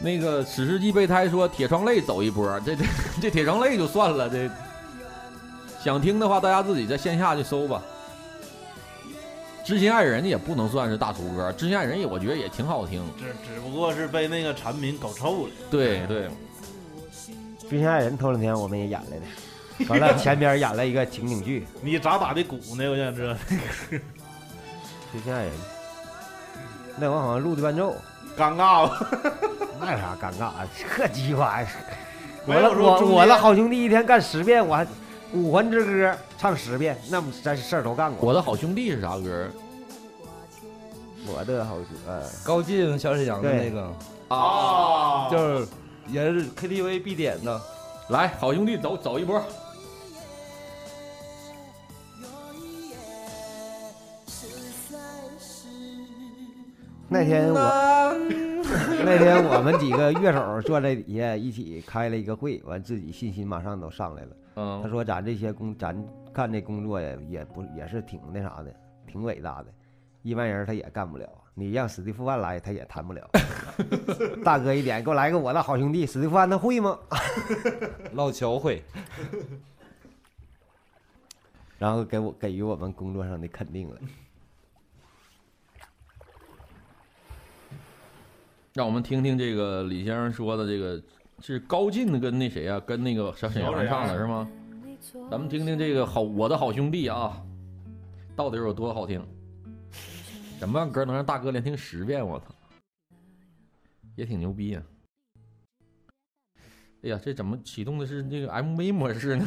[SPEAKER 9] 那个史诗级备胎说铁窗泪走一波，这这这铁窗泪就算了，这想听的话大家自己在线下去搜吧。知心爱人也不能算是大俗歌，知心爱人也我觉得也挺好听。
[SPEAKER 10] 只只不过是被那个产品搞臭了。
[SPEAKER 9] 对对，《
[SPEAKER 11] 知心爱人》头两天我们也演来的，完了前边演了一个情景剧
[SPEAKER 10] 你咋打的鼓呢？我想知道。
[SPEAKER 11] 《知心爱人》，那我好像录的伴奏，
[SPEAKER 10] 尴尬吧？
[SPEAKER 11] 那有啥尴尬啊？这鸡巴呀！我我我的好兄弟一天干十遍，我还五环之歌唱十遍，那么咱事儿都干过。
[SPEAKER 9] 我的好兄弟是啥歌？
[SPEAKER 11] 我的好兄弟，
[SPEAKER 12] 高进小沈阳的那个
[SPEAKER 10] 啊，
[SPEAKER 12] 就是也是 KTV 必点的。
[SPEAKER 9] 来，好兄弟走走一波。
[SPEAKER 11] 那天我那天我们几个乐手坐在底下一起开了一个会，完自己信心马上都上来了。
[SPEAKER 9] 嗯
[SPEAKER 11] 他说咱这些工，咱干这工作也也不也是挺那啥的，挺伟大的，一般人他也干不了。你让史蒂夫万来，他也谈不了。大哥一点，给我来个我的好兄弟，史蒂夫万他会吗？
[SPEAKER 12] 老乔会，
[SPEAKER 11] 然后给我给予我们工作上的肯定了。
[SPEAKER 9] 让我们听听这个李先生说的这个是高进跟那谁啊，跟那个小沈阳唱的是吗？咱们听听这个好我的好兄弟啊，到底有多好听？什么样歌能让大哥连听十遍？我操，也挺牛逼呀、哎呀，这怎么启动的是那个 MV 模式呢？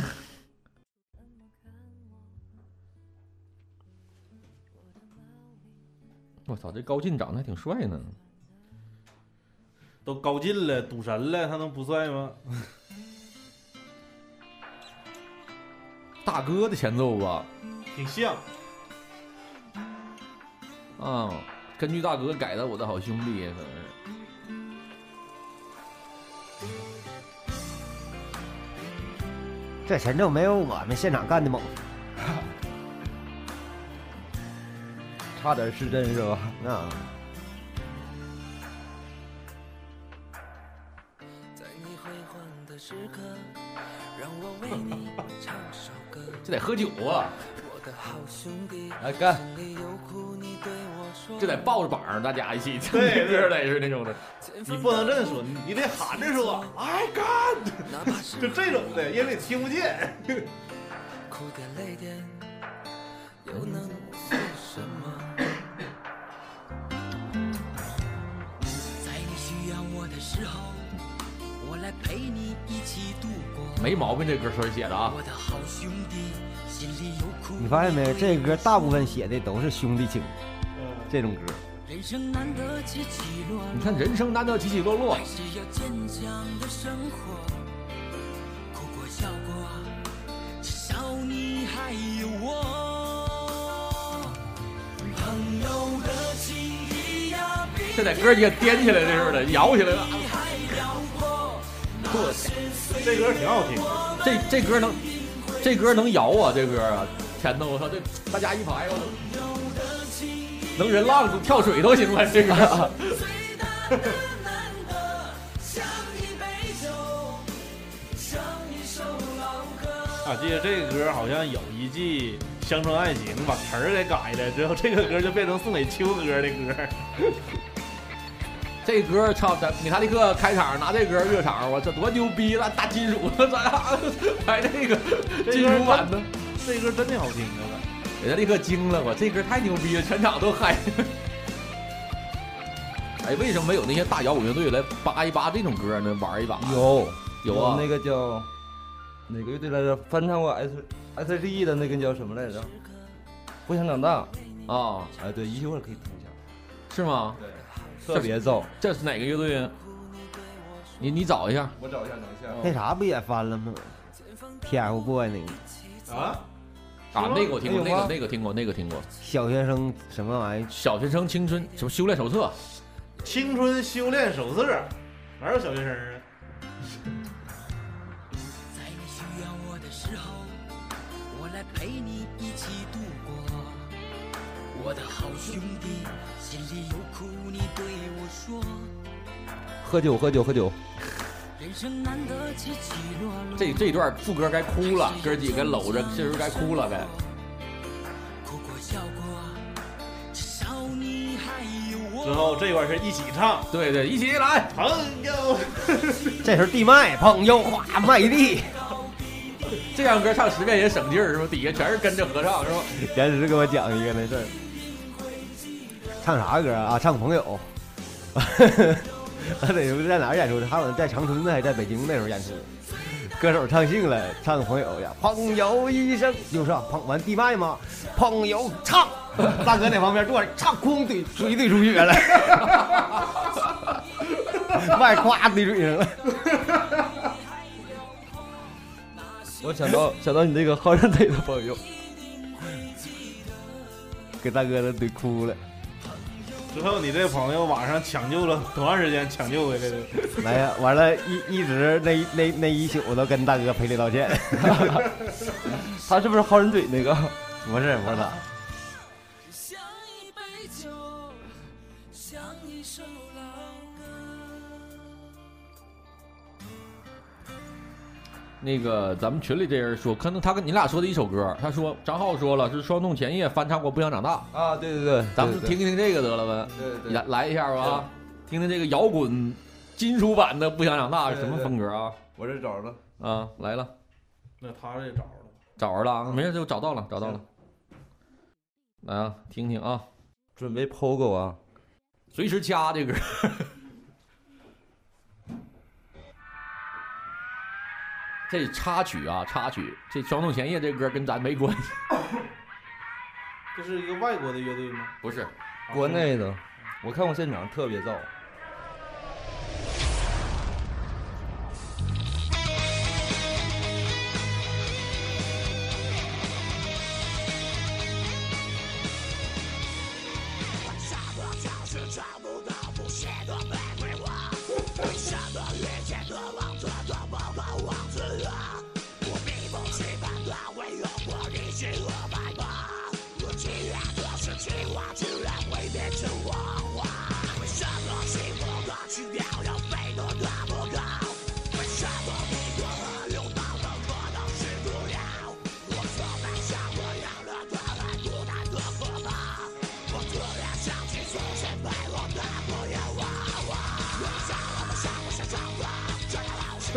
[SPEAKER 9] 我操，这高进长得还挺帅呢。
[SPEAKER 10] 都高进了，赌神了，他能不帅吗？
[SPEAKER 9] 大哥的前奏吧，
[SPEAKER 10] 挺像。
[SPEAKER 9] 啊，根据大哥改的《我的好兄弟》可能是。
[SPEAKER 11] 这前奏没有我们现场干的猛，
[SPEAKER 12] 差点失真是吧？
[SPEAKER 11] 啊，
[SPEAKER 9] 这得喝酒啊！
[SPEAKER 12] 来干！
[SPEAKER 9] 这得抱着膀儿，大家一起唱
[SPEAKER 10] 对对
[SPEAKER 9] 歌得是那种的。
[SPEAKER 10] 你不能这么说，你你得喊着说“哎干”，就这种的，因为你听不见。
[SPEAKER 13] 哭点泪点，又能
[SPEAKER 9] 没毛病，这歌词写的啊。
[SPEAKER 13] 我的好兄弟，心里有苦。
[SPEAKER 11] 你发现没？这歌大部分写的都是兄弟情，这种歌。
[SPEAKER 13] 人生难得起起落落，
[SPEAKER 9] 你看人生难得起起落落
[SPEAKER 13] 还，是要坚强的生活。哭过笑过，至少你还有我。朋友的情谊呀，比
[SPEAKER 9] 这得哥几个颠起来这似的，摇起来了。
[SPEAKER 13] 还辽阔。
[SPEAKER 9] 我
[SPEAKER 10] 这歌挺好听，
[SPEAKER 9] 这这歌能，这歌能摇啊！这歌啊，前头我操，这大家一排，我操，能人浪子跳水都行了，这个。
[SPEAKER 10] 啊，记得这个歌好像有一季《乡村爱情》把词儿给改了，之后这个歌就变成送给秋哥的歌。
[SPEAKER 9] 这歌唱，咱米塔利克开场拿这歌热场，我这多牛逼了！大金属，咱俩 来这个金属版的，
[SPEAKER 10] 这歌真的好听啊！
[SPEAKER 9] 米塔利克惊了，我这歌太牛逼了，全场都嗨。哎，为什么没有那些大摇滚乐队来扒一扒这种歌呢？玩一把？
[SPEAKER 12] 有
[SPEAKER 9] 有啊，
[SPEAKER 12] 那个叫哪个乐队来着？翻唱过 S S H E 的那个叫什么来着？不想长大
[SPEAKER 9] 啊！
[SPEAKER 12] 哎，对，一会儿可以听一下，
[SPEAKER 9] 是吗？
[SPEAKER 12] 对，特别燥。
[SPEAKER 9] 这是哪个乐队啊？你你找一下，
[SPEAKER 12] 我找一下，等一下。
[SPEAKER 11] 那啥不也翻了吗？TFBOY 那个
[SPEAKER 10] 啊
[SPEAKER 9] 啊，那个我听过，那个那个听过，那个听过。
[SPEAKER 11] 小学生什么玩意儿？
[SPEAKER 9] 小学生青春什么修炼手册？
[SPEAKER 10] 青春修炼手册，哪有小学生啊？
[SPEAKER 13] 在你需要我的时候，我来陪你一起度过。我的好兄弟，心里有苦你对我说。
[SPEAKER 12] 喝酒，喝酒，喝酒。
[SPEAKER 13] 人生难得起起落落。
[SPEAKER 9] 这这段副歌该哭了，哥几个搂着，这时候该哭了该。
[SPEAKER 13] 哭过笑过，
[SPEAKER 10] 之后这块是一起唱，
[SPEAKER 9] 对对，一起来，
[SPEAKER 10] 朋友。
[SPEAKER 11] 这时候地麦朋友哗麦地，
[SPEAKER 9] 这样歌唱十遍也省劲儿是吧？底下全是跟着合唱是吧？
[SPEAKER 11] 严师给我讲一个那事儿，唱啥歌啊？唱朋友。那时候在哪儿演出的？好像在长春的，还是在北京那时候演出。歌手唱兴了，唱朋友呀，朋友一生就是啊朋完地麦嘛，朋友唱，大哥在旁边坐着唱，哐怼嘴怼出血了，麦夸怼嘴上了。
[SPEAKER 12] 我想到想到你那个好人嘴的朋友，
[SPEAKER 11] 给大哥都怼哭了。
[SPEAKER 10] 之后你这个朋友晚上抢救了多长时间抢救回来的？
[SPEAKER 11] 没呀，完了，一一直那那那一宿都跟大哥赔礼道歉。
[SPEAKER 12] 他是不是好人嘴那个？
[SPEAKER 11] 不是，不是他。
[SPEAKER 9] 那个咱们群里这人说，可能他跟你俩说的一首歌，他说张浩说了是双动前夜翻唱过《不想长大》
[SPEAKER 12] 啊，对对对，
[SPEAKER 9] 咱们听听这个得了呗，
[SPEAKER 12] 对对
[SPEAKER 9] 来来一下吧，听听这个摇滚金属版的《不想长大》是什么风格啊？
[SPEAKER 12] 我这找着了。
[SPEAKER 9] 啊，来了，
[SPEAKER 10] 那他这找着了，
[SPEAKER 9] 找着了啊，没事就找到了，找到了，来啊，听听啊，
[SPEAKER 12] 准备 POGO 啊，
[SPEAKER 9] 随时掐这歌。这插曲啊，插曲，这《双动前夜》这歌跟咱没关系。
[SPEAKER 10] 这是一个外国的乐队吗？
[SPEAKER 9] 不是，
[SPEAKER 12] 国内的。我看过现场，特别燥。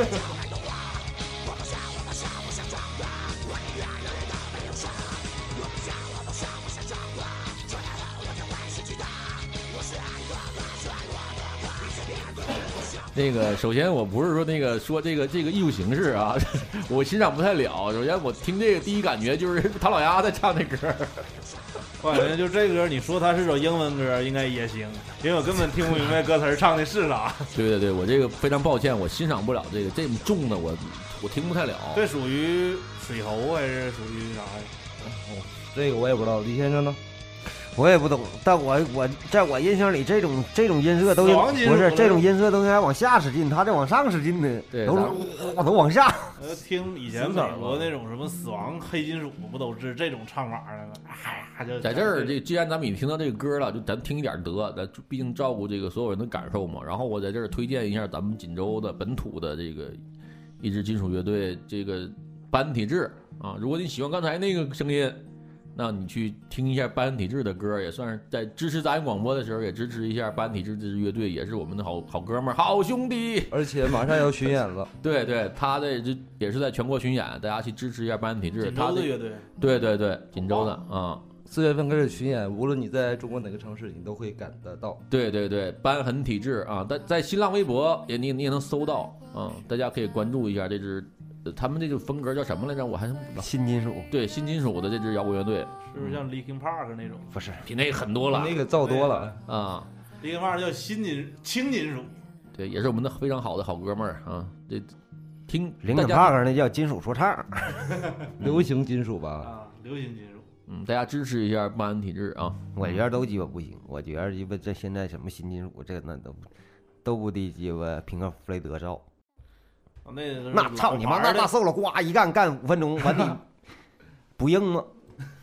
[SPEAKER 9] 那个，首先我不是说那个说这个这个艺术形式啊，我欣赏不太了。首先我听这个第一感觉就是唐老鸭在唱那歌，
[SPEAKER 10] 我感觉就这歌，你说它是首英文歌应该也行，因为我根本听不明白歌词唱的是啥。
[SPEAKER 9] 对对对，我这个非常抱歉，我欣赏不了这个这么重的，我我听不太了。
[SPEAKER 10] 这属于水喉还是属于啥呀？
[SPEAKER 12] 哦，这个我也不知道，李先生呢？
[SPEAKER 11] 我也不懂，但我我在我印象里，这种这种音色都应不是这种音色都应该往下使劲，他这往上使劲的，
[SPEAKER 9] 对，
[SPEAKER 11] 都都往下。
[SPEAKER 10] 呃，听以前美国那种什么死亡黑金属，不都是这种唱法的吗？哎呀，就
[SPEAKER 9] 在这儿，这既然咱们已经听到这个歌了，就咱听一点得，咱毕竟照顾这个所有人的感受嘛。然后我在这儿推荐一下咱们锦州的本土的这个一支金属乐队，这个班体制啊。如果你喜欢刚才那个声音。那你去听一下班恩体质的歌，也算是在支持杂音广播的时候，也支持一下班恩体质这支乐队，也是我们的好好哥们儿、好兄弟。
[SPEAKER 12] 而且马上要巡演了，
[SPEAKER 9] 对对，他的这也是在全国巡演，大家去支持一下班恩体质。
[SPEAKER 10] 锦州的乐队，
[SPEAKER 9] 对对对，锦州的啊，
[SPEAKER 12] 四月份开始巡演，无论你在中国哪个城市，你都会感得到。
[SPEAKER 9] 对对对，瘢痕体质啊，在在新浪微博也你你也能搜到啊，大家可以关注一下这支。他们这种风格叫什么来着？我还不知道。
[SPEAKER 11] 新金属，
[SPEAKER 9] 对新金属的这支摇滚乐队，
[SPEAKER 10] 是不是像 Linkin Park 那种？
[SPEAKER 11] 不是，
[SPEAKER 9] 比那个狠多了，
[SPEAKER 12] 那个造多了
[SPEAKER 9] 啊。
[SPEAKER 10] Linkin Park 叫新金轻金属，
[SPEAKER 9] 对，也是我们的非常好的好哥们儿啊。这听
[SPEAKER 11] Linkin Park 那叫金属说唱，
[SPEAKER 12] 流行金属吧？
[SPEAKER 10] 啊，流行金属。
[SPEAKER 9] 嗯，大家支持一下曼恩体质啊。
[SPEAKER 11] 我觉得都鸡巴不行，我觉得鸡巴这现在什么新金属这那都都不敌鸡巴平克·弗雷德造。
[SPEAKER 10] 那
[SPEAKER 11] 那操你妈！那大瘦了，呱一干干五分钟，完你 不硬吗？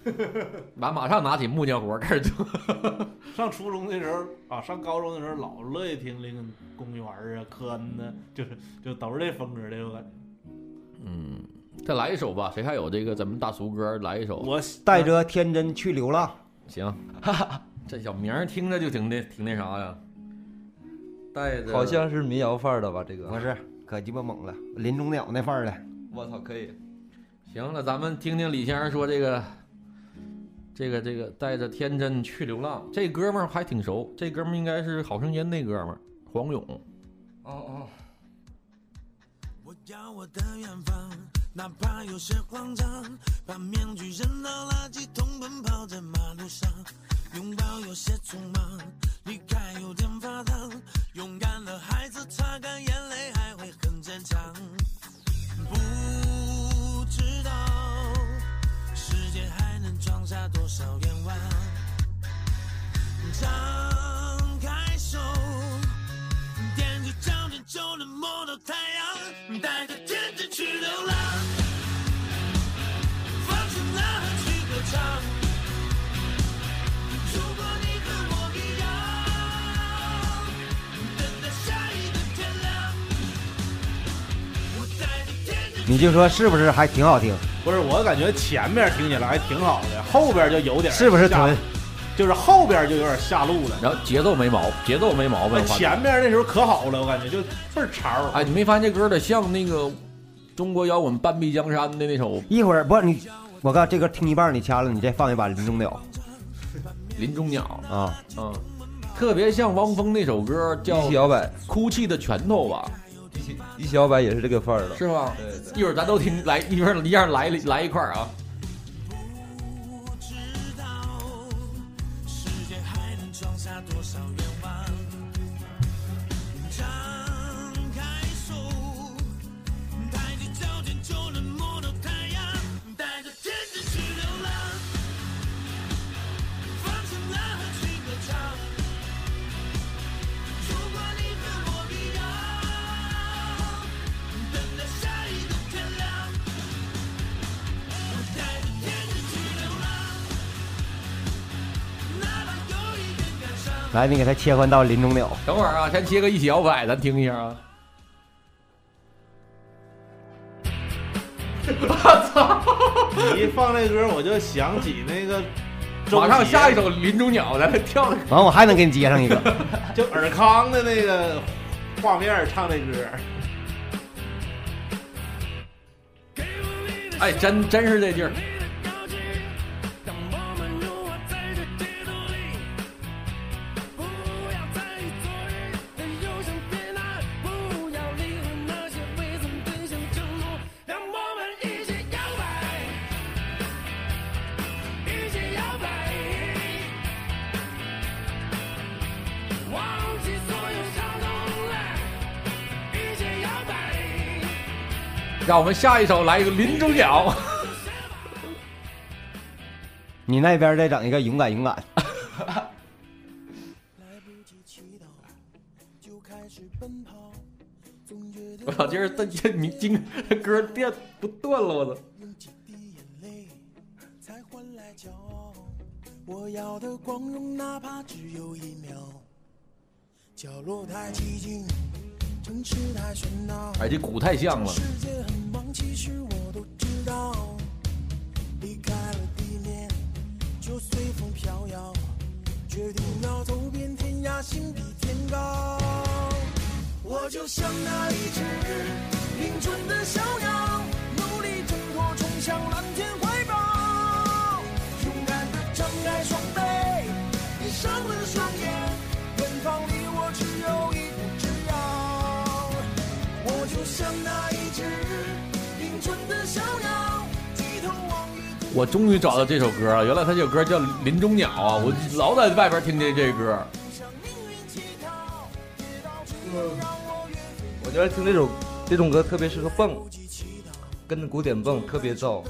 [SPEAKER 9] 完马上拿起木匠活开始做。
[SPEAKER 10] 上初中的时候啊，上高中的时候老乐意听那个公园啊、科恩呢，就是就都是这风格的，我感觉。
[SPEAKER 9] 嗯，再来一首吧，谁还有这个咱们大俗歌？来一首。
[SPEAKER 10] 我
[SPEAKER 11] 带着天真去流浪。
[SPEAKER 9] 行，这小名儿听着就挺那挺那啥呀，带着
[SPEAKER 12] 好像是民谣范儿的吧？这个
[SPEAKER 11] 不是，可鸡巴猛了，林中鸟那范儿的。
[SPEAKER 12] 我操，可以。
[SPEAKER 9] 行，了咱们听听李先生说这个，这个这个带着天真去流浪，这哥们儿还挺熟，这哥们儿应该是好声音那哥们儿黄勇。
[SPEAKER 12] 哦哦。
[SPEAKER 13] 我要我的远方，哪怕有些慌张，把面具扔到垃圾桶，奔跑在马路上，拥抱有些匆忙，离开有点发烫，勇敢的孩子擦干眼泪还会很坚强。不知道世界还能装下多少愿望，张开手，踮着脚尖就能摸到太阳，带着。你
[SPEAKER 11] 就说是不是还挺好听？
[SPEAKER 10] 不是，我感觉前面听起来还挺好的，后边就有点
[SPEAKER 11] 是不是
[SPEAKER 10] 下
[SPEAKER 11] 屯？
[SPEAKER 10] 就是后边就有点下路了。
[SPEAKER 9] 然后节奏没毛，节奏没毛病。
[SPEAKER 10] 前面那时候可好了，我感觉就倍儿潮。
[SPEAKER 9] 哎，你没发现这歌有点像那个中国摇滚《半壁江山》的那首？
[SPEAKER 11] 一会儿不，你我告诉这歌听一半你掐了，你再放一把林中鸟。
[SPEAKER 9] 林中鸟
[SPEAKER 11] 啊，
[SPEAKER 9] 嗯，特别像汪峰那首歌叫哭泣的拳头》吧？
[SPEAKER 12] 一起一起摇摆也是这个范儿的，
[SPEAKER 9] 是吧？
[SPEAKER 12] 对对。
[SPEAKER 9] 一会儿咱都听，来一会儿一样来来一块儿啊。
[SPEAKER 11] 来，你给他切换到林中鸟。
[SPEAKER 9] 等会儿啊，先切个一起摇摆，咱听一下啊。
[SPEAKER 10] 我操！你一放这歌，我就想起那个，
[SPEAKER 9] 马上下一首《林中鸟》，咱跳。
[SPEAKER 11] 完，我还能给你接上一个，
[SPEAKER 10] 就尔康的那个画面唱的歌。
[SPEAKER 9] 哎，真真是这劲儿。让我们下一首来一个《林中鸟》。
[SPEAKER 11] 你那边再整一个勇敢勇敢。
[SPEAKER 9] 我操，今儿这这你今歌电不断了，我操！
[SPEAKER 13] 我要的光荣，哪怕只有一秒。角落太寂静。
[SPEAKER 9] 哎，这鼓太像了。
[SPEAKER 13] 世界很忙，其实我都知道。离开了地面，就随风飘摇。决定要走遍天涯，心比天高。我就像那一只的小鸟，努力挣脱，冲向蓝天怀抱。勇敢地张开双臂，闭上了双眼，远方离我只有一像那一只凌春的小鸟，低头望一个。
[SPEAKER 9] 我终于找到这首歌了，原来他这首歌叫《林中鸟》啊！我老在外边听这这歌。
[SPEAKER 12] 我觉得听这首这种歌特别适合蹦，跟着鼓点蹦特别燥。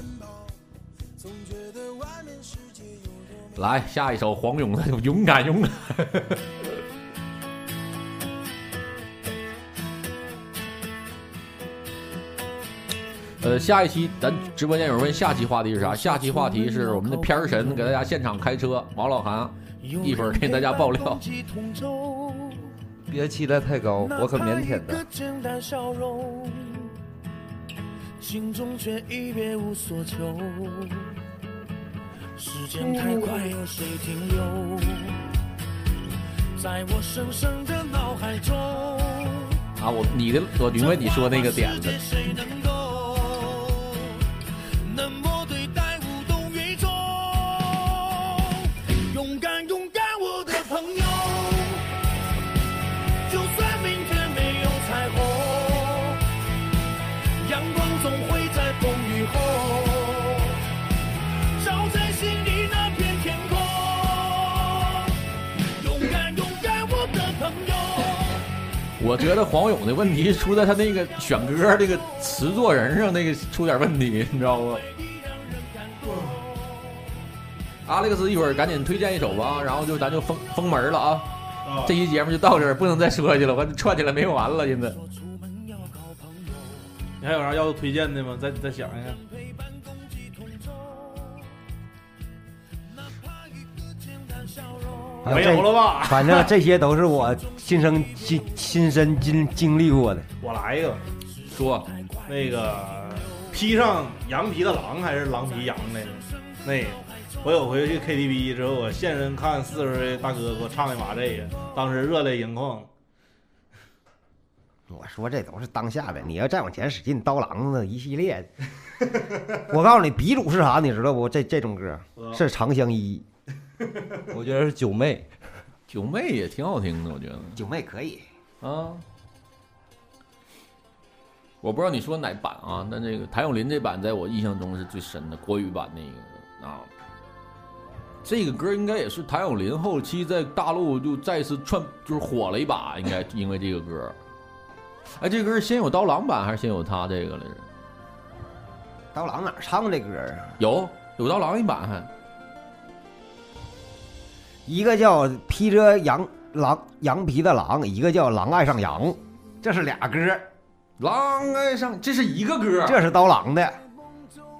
[SPEAKER 9] 来，下一首黄勇的《勇敢勇敢》。呃，下一期咱直播间有人问下期话题是啥？下期话题是我们的片儿神给大家现场开车，毛老韩一会儿给大家爆料。
[SPEAKER 12] 别期待太高，我很腼腆的。
[SPEAKER 13] 简单笑容，心中却已别无所求。时间太快，有谁停留？在我深深的脑海中。
[SPEAKER 9] 啊，我你的我明白你说那个点子，
[SPEAKER 13] 我
[SPEAKER 9] 觉得黄勇的问题出在他那个选歌这个词作人上，那个出点问题，你知道不？阿历克斯，一会儿赶紧推荐一首吧，然后就咱就封封门了啊！这期节目就到这儿，不能再说下去了，我串起来没完了，现在。
[SPEAKER 10] 你还有啥要推荐的吗？再再想一想。没有了吧
[SPEAKER 11] 反正这些都是我亲身亲亲身经经历过的。
[SPEAKER 10] 我来一个，
[SPEAKER 9] 说
[SPEAKER 10] 那个披上羊皮的狼还是狼皮羊的那个，我有回去 KTV 之后，我现身看四十岁大哥给我唱一把这个，当时热泪盈眶。
[SPEAKER 11] 我说这都是当下的，你要再往前使劲，刀郎子一系列的。我告诉你，鼻祖是啥？你知道不？这这种歌是《长相依
[SPEAKER 12] 我觉得是九妹，
[SPEAKER 9] 九妹也挺好听的，我觉得》，
[SPEAKER 11] 九妹可以。
[SPEAKER 9] 啊。我不知道你说哪版啊？但这个谭咏麟这版在我印象中是最深的国语版那个啊。这个歌应该也是谭咏麟后期在大陆就再次串，就是火了一把，应该因为这个歌。哎，这歌是先有刀郎版还是先有他这个来着？
[SPEAKER 11] 刀郎哪儿唱这歌啊？
[SPEAKER 9] 有有刀郎一版还。
[SPEAKER 11] 一个叫披着羊狼羊皮的狼，一个叫狼爱上羊，这是俩歌。
[SPEAKER 9] 狼爱上，这是一个歌，
[SPEAKER 11] 这是刀郎的。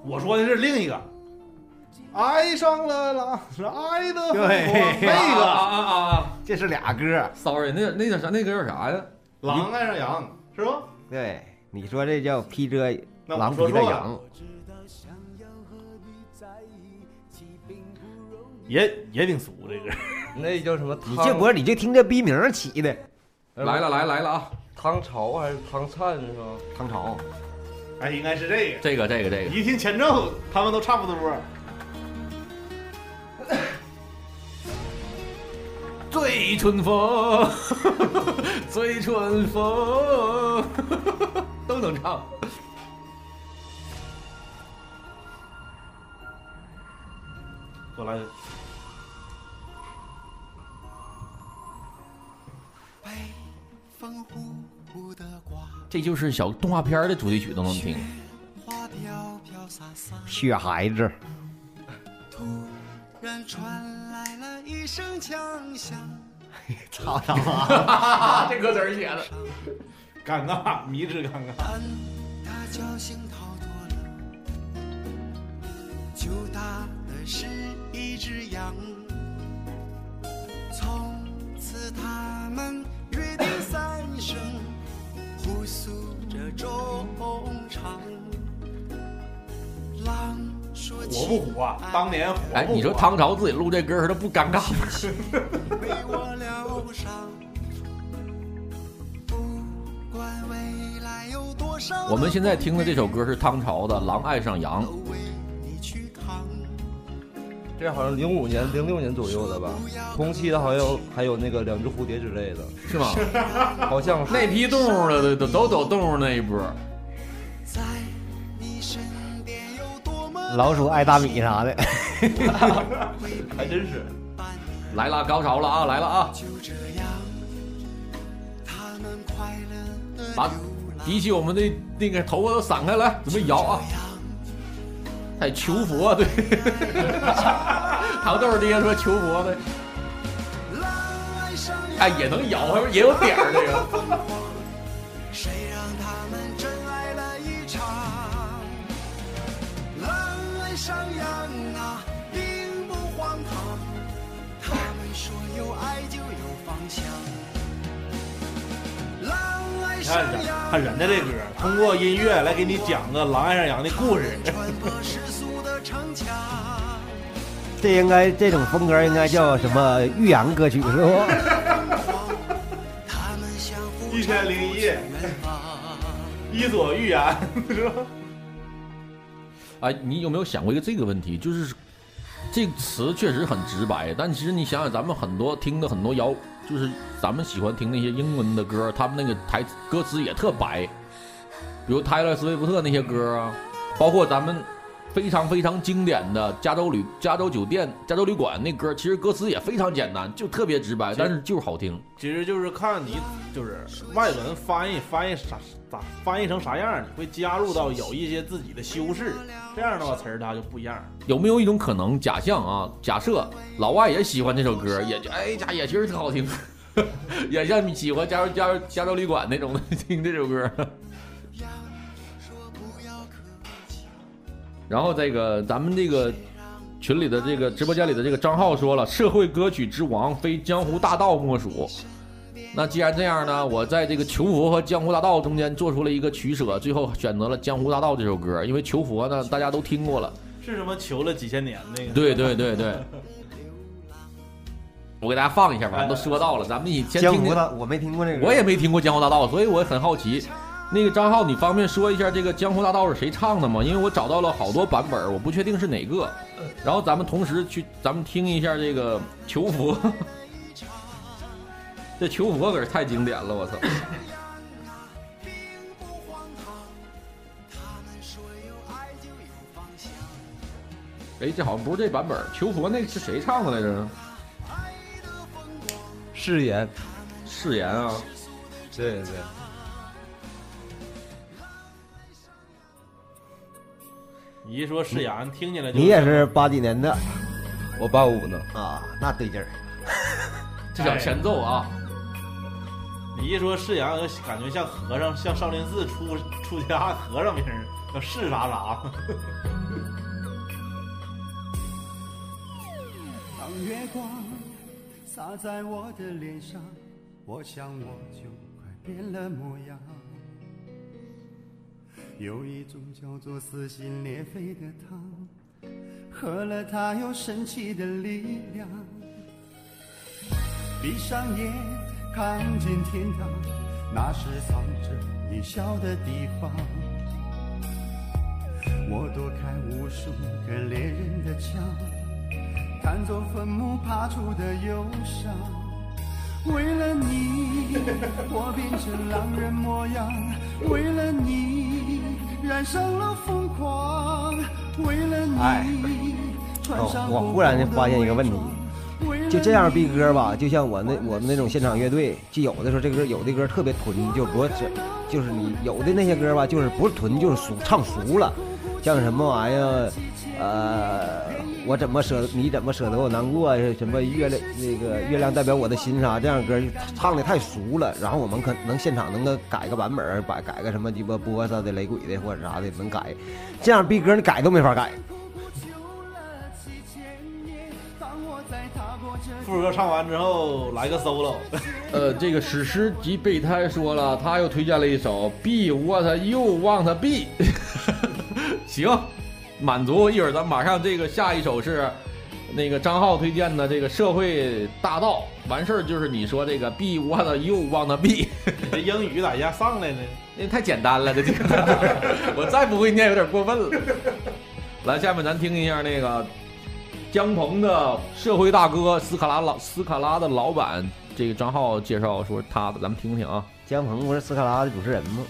[SPEAKER 10] 我说的是另一个，爱上了狼是爱的
[SPEAKER 11] 对，
[SPEAKER 10] 那个
[SPEAKER 9] 啊啊啊！
[SPEAKER 11] 这是俩歌。
[SPEAKER 9] Sorry，那那叫啥？那歌叫啥呀？
[SPEAKER 10] 狼爱上羊是吧？
[SPEAKER 11] 对，你说这叫披着狼皮的羊，
[SPEAKER 10] 也也挺俗这个。
[SPEAKER 12] 那叫什么？
[SPEAKER 11] 你这不是你就听这逼名起的。
[SPEAKER 9] 来了来来了啊！
[SPEAKER 12] 唐潮还是唐灿是吧？
[SPEAKER 11] 唐朝，
[SPEAKER 10] 哎，应该是这个。
[SPEAKER 9] 这个这个这个，
[SPEAKER 10] 一听前奏，他们都差不多。
[SPEAKER 9] 醉春风，醉春风，都能唱。
[SPEAKER 10] 我来，
[SPEAKER 9] 这就是小动画片的主题曲都能听。
[SPEAKER 13] 花飘飘洒洒，
[SPEAKER 11] 雪孩子，
[SPEAKER 13] 突然传来了一声枪响。
[SPEAKER 11] 操他妈！
[SPEAKER 9] 这歌词写的，
[SPEAKER 10] 尴尬，迷之尴尬。
[SPEAKER 13] 他侥幸逃脱了，救他的是一只羊。从此他们约定三生，互诉着衷肠。狼说
[SPEAKER 10] 火不火啊？当年火不火
[SPEAKER 9] 哎，你说唐朝自己录这歌，他不尴尬吗？
[SPEAKER 13] 为我疗伤，不管未来有多少
[SPEAKER 9] 我们现在听的这首歌是汤潮的《狼爱上羊》。
[SPEAKER 12] 这好像零五年、零六年左右的吧，同期的好像还有那个两只蝴蝶之类的，
[SPEAKER 9] 是吗？
[SPEAKER 12] 好像是
[SPEAKER 9] 那批动物的都都走动物那一波。
[SPEAKER 11] 老鼠爱大米啥的，
[SPEAKER 12] 还真是。
[SPEAKER 9] 来了，高潮了啊！来了啊！把比起我们的那个头发都散开来，准备摇啊！还求佛对，糖豆爹说求佛的，哎也能摇，也有点儿这个。
[SPEAKER 13] 上羊啊，并不荒唐。他们说有爱就有方向。狼爱
[SPEAKER 10] 你
[SPEAKER 13] 上
[SPEAKER 10] 看人家这歌，通过音乐来给你讲个狼爱上羊的故事。
[SPEAKER 11] 这应该这种风格应该叫什么寓言歌曲是不？
[SPEAKER 10] 一千零一夜，伊索寓言是吧？
[SPEAKER 9] 哎，你有没有想过一个这个问题？就是这个词确实很直白，但其实你想想，咱们很多听的很多摇，就是咱们喜欢听那些英文的歌，他们那个台歌词也特白，比如泰勒·斯威夫特那些歌啊，包括咱们非常非常经典的《加州旅加州酒店加州旅馆》那歌，其实歌词也非常简单，就特别直白，但是就是好听。
[SPEAKER 10] 其实就是看你就是外文翻译翻译啥咋翻译成啥样，你会加入到有一些自己的修饰，这样的话词儿它就不一样。
[SPEAKER 9] 有没有一种可能，假象啊？假设老外也喜欢这首歌，也就哎家也其实特好听，也像你喜欢加州加州加州旅馆那种的 听这首歌。然后这个咱们这个群里的这个直播间里的这个张浩说了，社会歌曲之王非江湖大道莫属。那既然这样呢，我在这个求佛和江湖大道中间做出了一个取舍，最后选择了江湖大道这首歌，因为求佛呢大家都听过了。
[SPEAKER 10] 是什么求了几千年那个？
[SPEAKER 9] 对对对对。我给大家放一下吧，都说到了，咱们你先听听。
[SPEAKER 11] 江湖大，我没听过这个。
[SPEAKER 9] 我也没听过江湖大道，所以我很好奇。那个张浩，你方便说一下这个《江湖大道》是谁唱的吗？因为我找到了好多版本，我不确定是哪个。然后咱们同时去，咱们听一下这个求佛。这求佛可是太经典了，我操！哎，这好像不是这版本，求佛那个是谁唱的来着？
[SPEAKER 12] 誓言，
[SPEAKER 9] 誓言啊！
[SPEAKER 12] 对对。
[SPEAKER 10] 一说誓言，听起来就
[SPEAKER 11] 你也是八几年的，
[SPEAKER 12] 我八五的
[SPEAKER 11] 啊，那对劲儿。
[SPEAKER 9] 这叫前奏啊！
[SPEAKER 10] 你一说誓言，我就感觉像和尚，像少林寺出出家和尚名儿，叫是啥啥。
[SPEAKER 13] 当月光洒在我的脸上，我想我就快变了模样。有一种叫做撕心裂肺的汤，喝了它有神奇的力量。闭上眼，看见天堂，那是藏着你笑的地方。我躲开无数个猎人的枪，看作坟墓爬出的忧伤。为了你，我变成狼人模样；为了你，染上了疯狂；为了你，穿上
[SPEAKER 11] 我忽然就发现一个问题，就这样逼歌吧，就像我那我们那种现场乐队，就有的时候这歌有的歌特别囤，就不是就是你有的那些歌吧，就是不是囤就是熟唱熟了，像什么玩意儿，呃。我怎么舍？你怎么舍得我难过？什么月亮？那个月亮代表我的心啥？这样歌唱的太俗了。然后我们可能现场能够改个版本，改改个什么鸡巴波萨的雷鬼的或者啥的能改。这样逼歌你改都没法改。
[SPEAKER 10] 副歌唱完之后来个 solo。
[SPEAKER 9] 呃，这个史诗级备胎说？了，他又推荐了一首 Be What You Want B。行。满足一会儿，咱马上这个下一首是那个张浩推荐的这个社会大道。完事儿就是你说这个 be what you wanna be。
[SPEAKER 10] 这英语咋一下上来呢？
[SPEAKER 9] 那太简单了，这这个 我再不会念有点过分了。来，下面咱听一下那个江鹏的社会大哥斯卡拉老斯卡拉的老板，这个张浩介绍说他的，咱们听听啊。
[SPEAKER 11] 江鹏不是斯卡拉的主持人吗？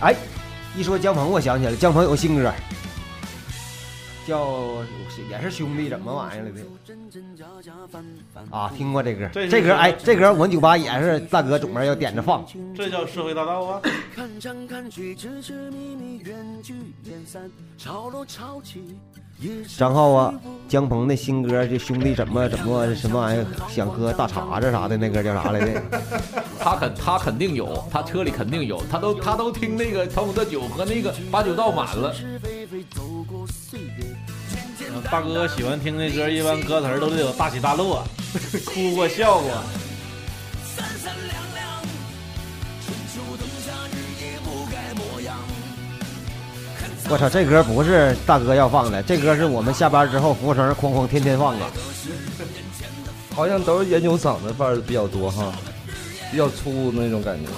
[SPEAKER 11] 哎。一说姜鹏，我想起来了，江鹏有个新歌，叫也是兄弟怎么玩意儿来的？啊，听过这歌，这歌哎，这歌我们酒吧也是大哥总是要点着放。
[SPEAKER 10] 这叫社会大道啊。
[SPEAKER 11] 张浩啊，姜鹏的新歌就兄弟怎么怎么什么玩意儿，想喝大碴子啥的，那歌叫啥来着？
[SPEAKER 9] 他肯他肯定有，他车里肯定有，他都他都听那个唐姆的酒和那个把酒倒满了。
[SPEAKER 10] 大哥喜欢听那歌，一般歌词都得有大起大落，哭过笑过。
[SPEAKER 11] 我操，这歌不是大哥要放的，这歌是我们下班之后服务生哐哐天天放的。
[SPEAKER 12] 好像都是研究嗓子范儿比较多哈，比较粗那种感觉。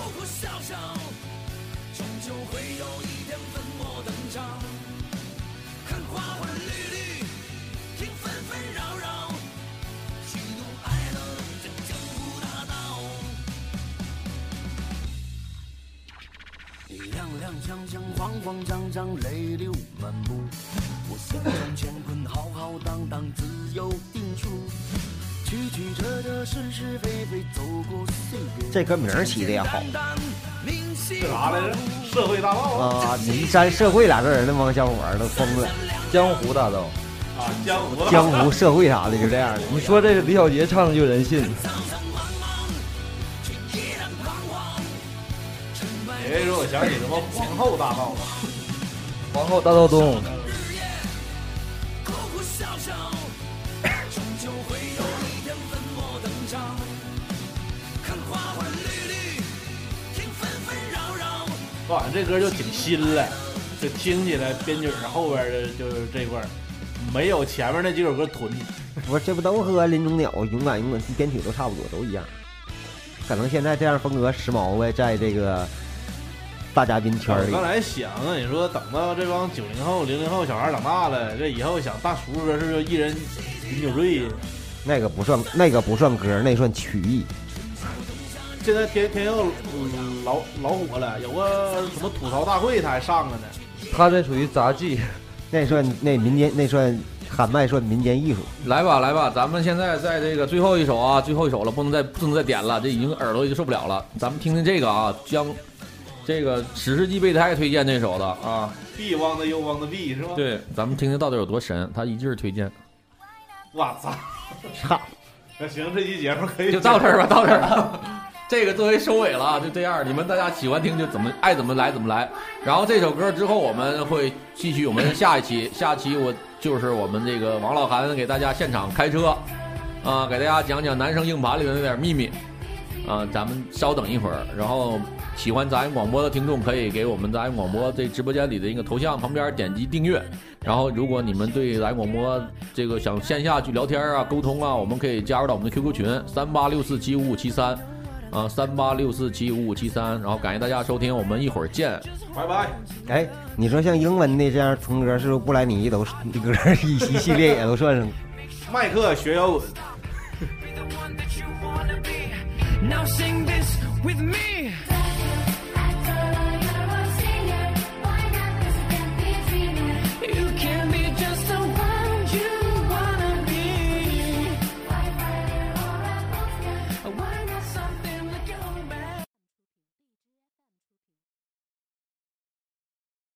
[SPEAKER 13] 慌慌张张，泪流满目。我心中乾坤浩浩荡荡，自有定数。曲曲折折，是是非非，走过岁月。
[SPEAKER 11] 这歌名儿起的也好
[SPEAKER 10] 这啥来着？社会大道
[SPEAKER 11] 啊！你一沾“社会”俩字儿，那帮小伙儿都疯了。
[SPEAKER 12] 江湖大道
[SPEAKER 10] 啊，江湖
[SPEAKER 11] 江湖社会啥的，就这样的。
[SPEAKER 12] 你说这个李小杰唱的就人信。
[SPEAKER 10] 哎，说我想起什么皇后大道了，
[SPEAKER 12] 皇后大道东。
[SPEAKER 10] 反正这歌就挺新了，就听起来编曲后边的就是这块儿，没有前面那几首歌囤。
[SPEAKER 11] 不是，这不都和林中鸟、勇敢勇敢编曲都差不多，都一样。可能现在这样风格时髦呗，在这个大嘉宾圈里。
[SPEAKER 10] 刚才想啊，你说等到这帮九零后、零零后小孩长大了，这以后想大叔歌是不是一人饮酒醉？
[SPEAKER 11] 那个不算，那个不算歌，那算曲艺。
[SPEAKER 10] 现在天天佑嗯老老火了，有个什么吐槽大会他还上了呢。
[SPEAKER 12] 他这属于杂技，
[SPEAKER 11] 那算那民间那算喊麦算民间艺术。
[SPEAKER 9] 来吧来吧，咱们现在在这个最后一首啊，最后一首了，不能再不能再点了，这已经耳朵已经受不了了。咱们听听这个啊，将这个史诗级备胎推荐这首的啊。
[SPEAKER 10] 必忘的又忘的必是吧？
[SPEAKER 9] 对，咱们听听到底有多神，他一劲儿推荐。
[SPEAKER 10] 我操！
[SPEAKER 11] 操！
[SPEAKER 10] 那行，这期节目可以
[SPEAKER 9] 就到这儿吧，到这儿吧。这个作为收尾了啊，就这样，你们大家喜欢听就怎么爱怎么来怎么来。然后这首歌之后我们会继续我们下一期，下期我就是我们这个王老韩给大家现场开车，啊，给大家讲讲男生硬盘里的那点秘密，啊，咱们稍等一会儿。然后喜欢杂音广播的听众可以给我们杂音广播这直播间里的一个头像旁边点击订阅。然后如果你们对杂音广播这个想线下去聊天啊、沟通啊，我们可以加入到我们的 QQ 群三八六四七五五七三。啊，三八六四七五五七三，然后感谢大家收听，我们一会儿见，
[SPEAKER 10] 拜拜。
[SPEAKER 11] 哎，你说像英文的这样重歌，是不是布莱尼都这歌 一一系列也都算上？
[SPEAKER 10] 麦克学摇滚。
[SPEAKER 13] Now sing this with me.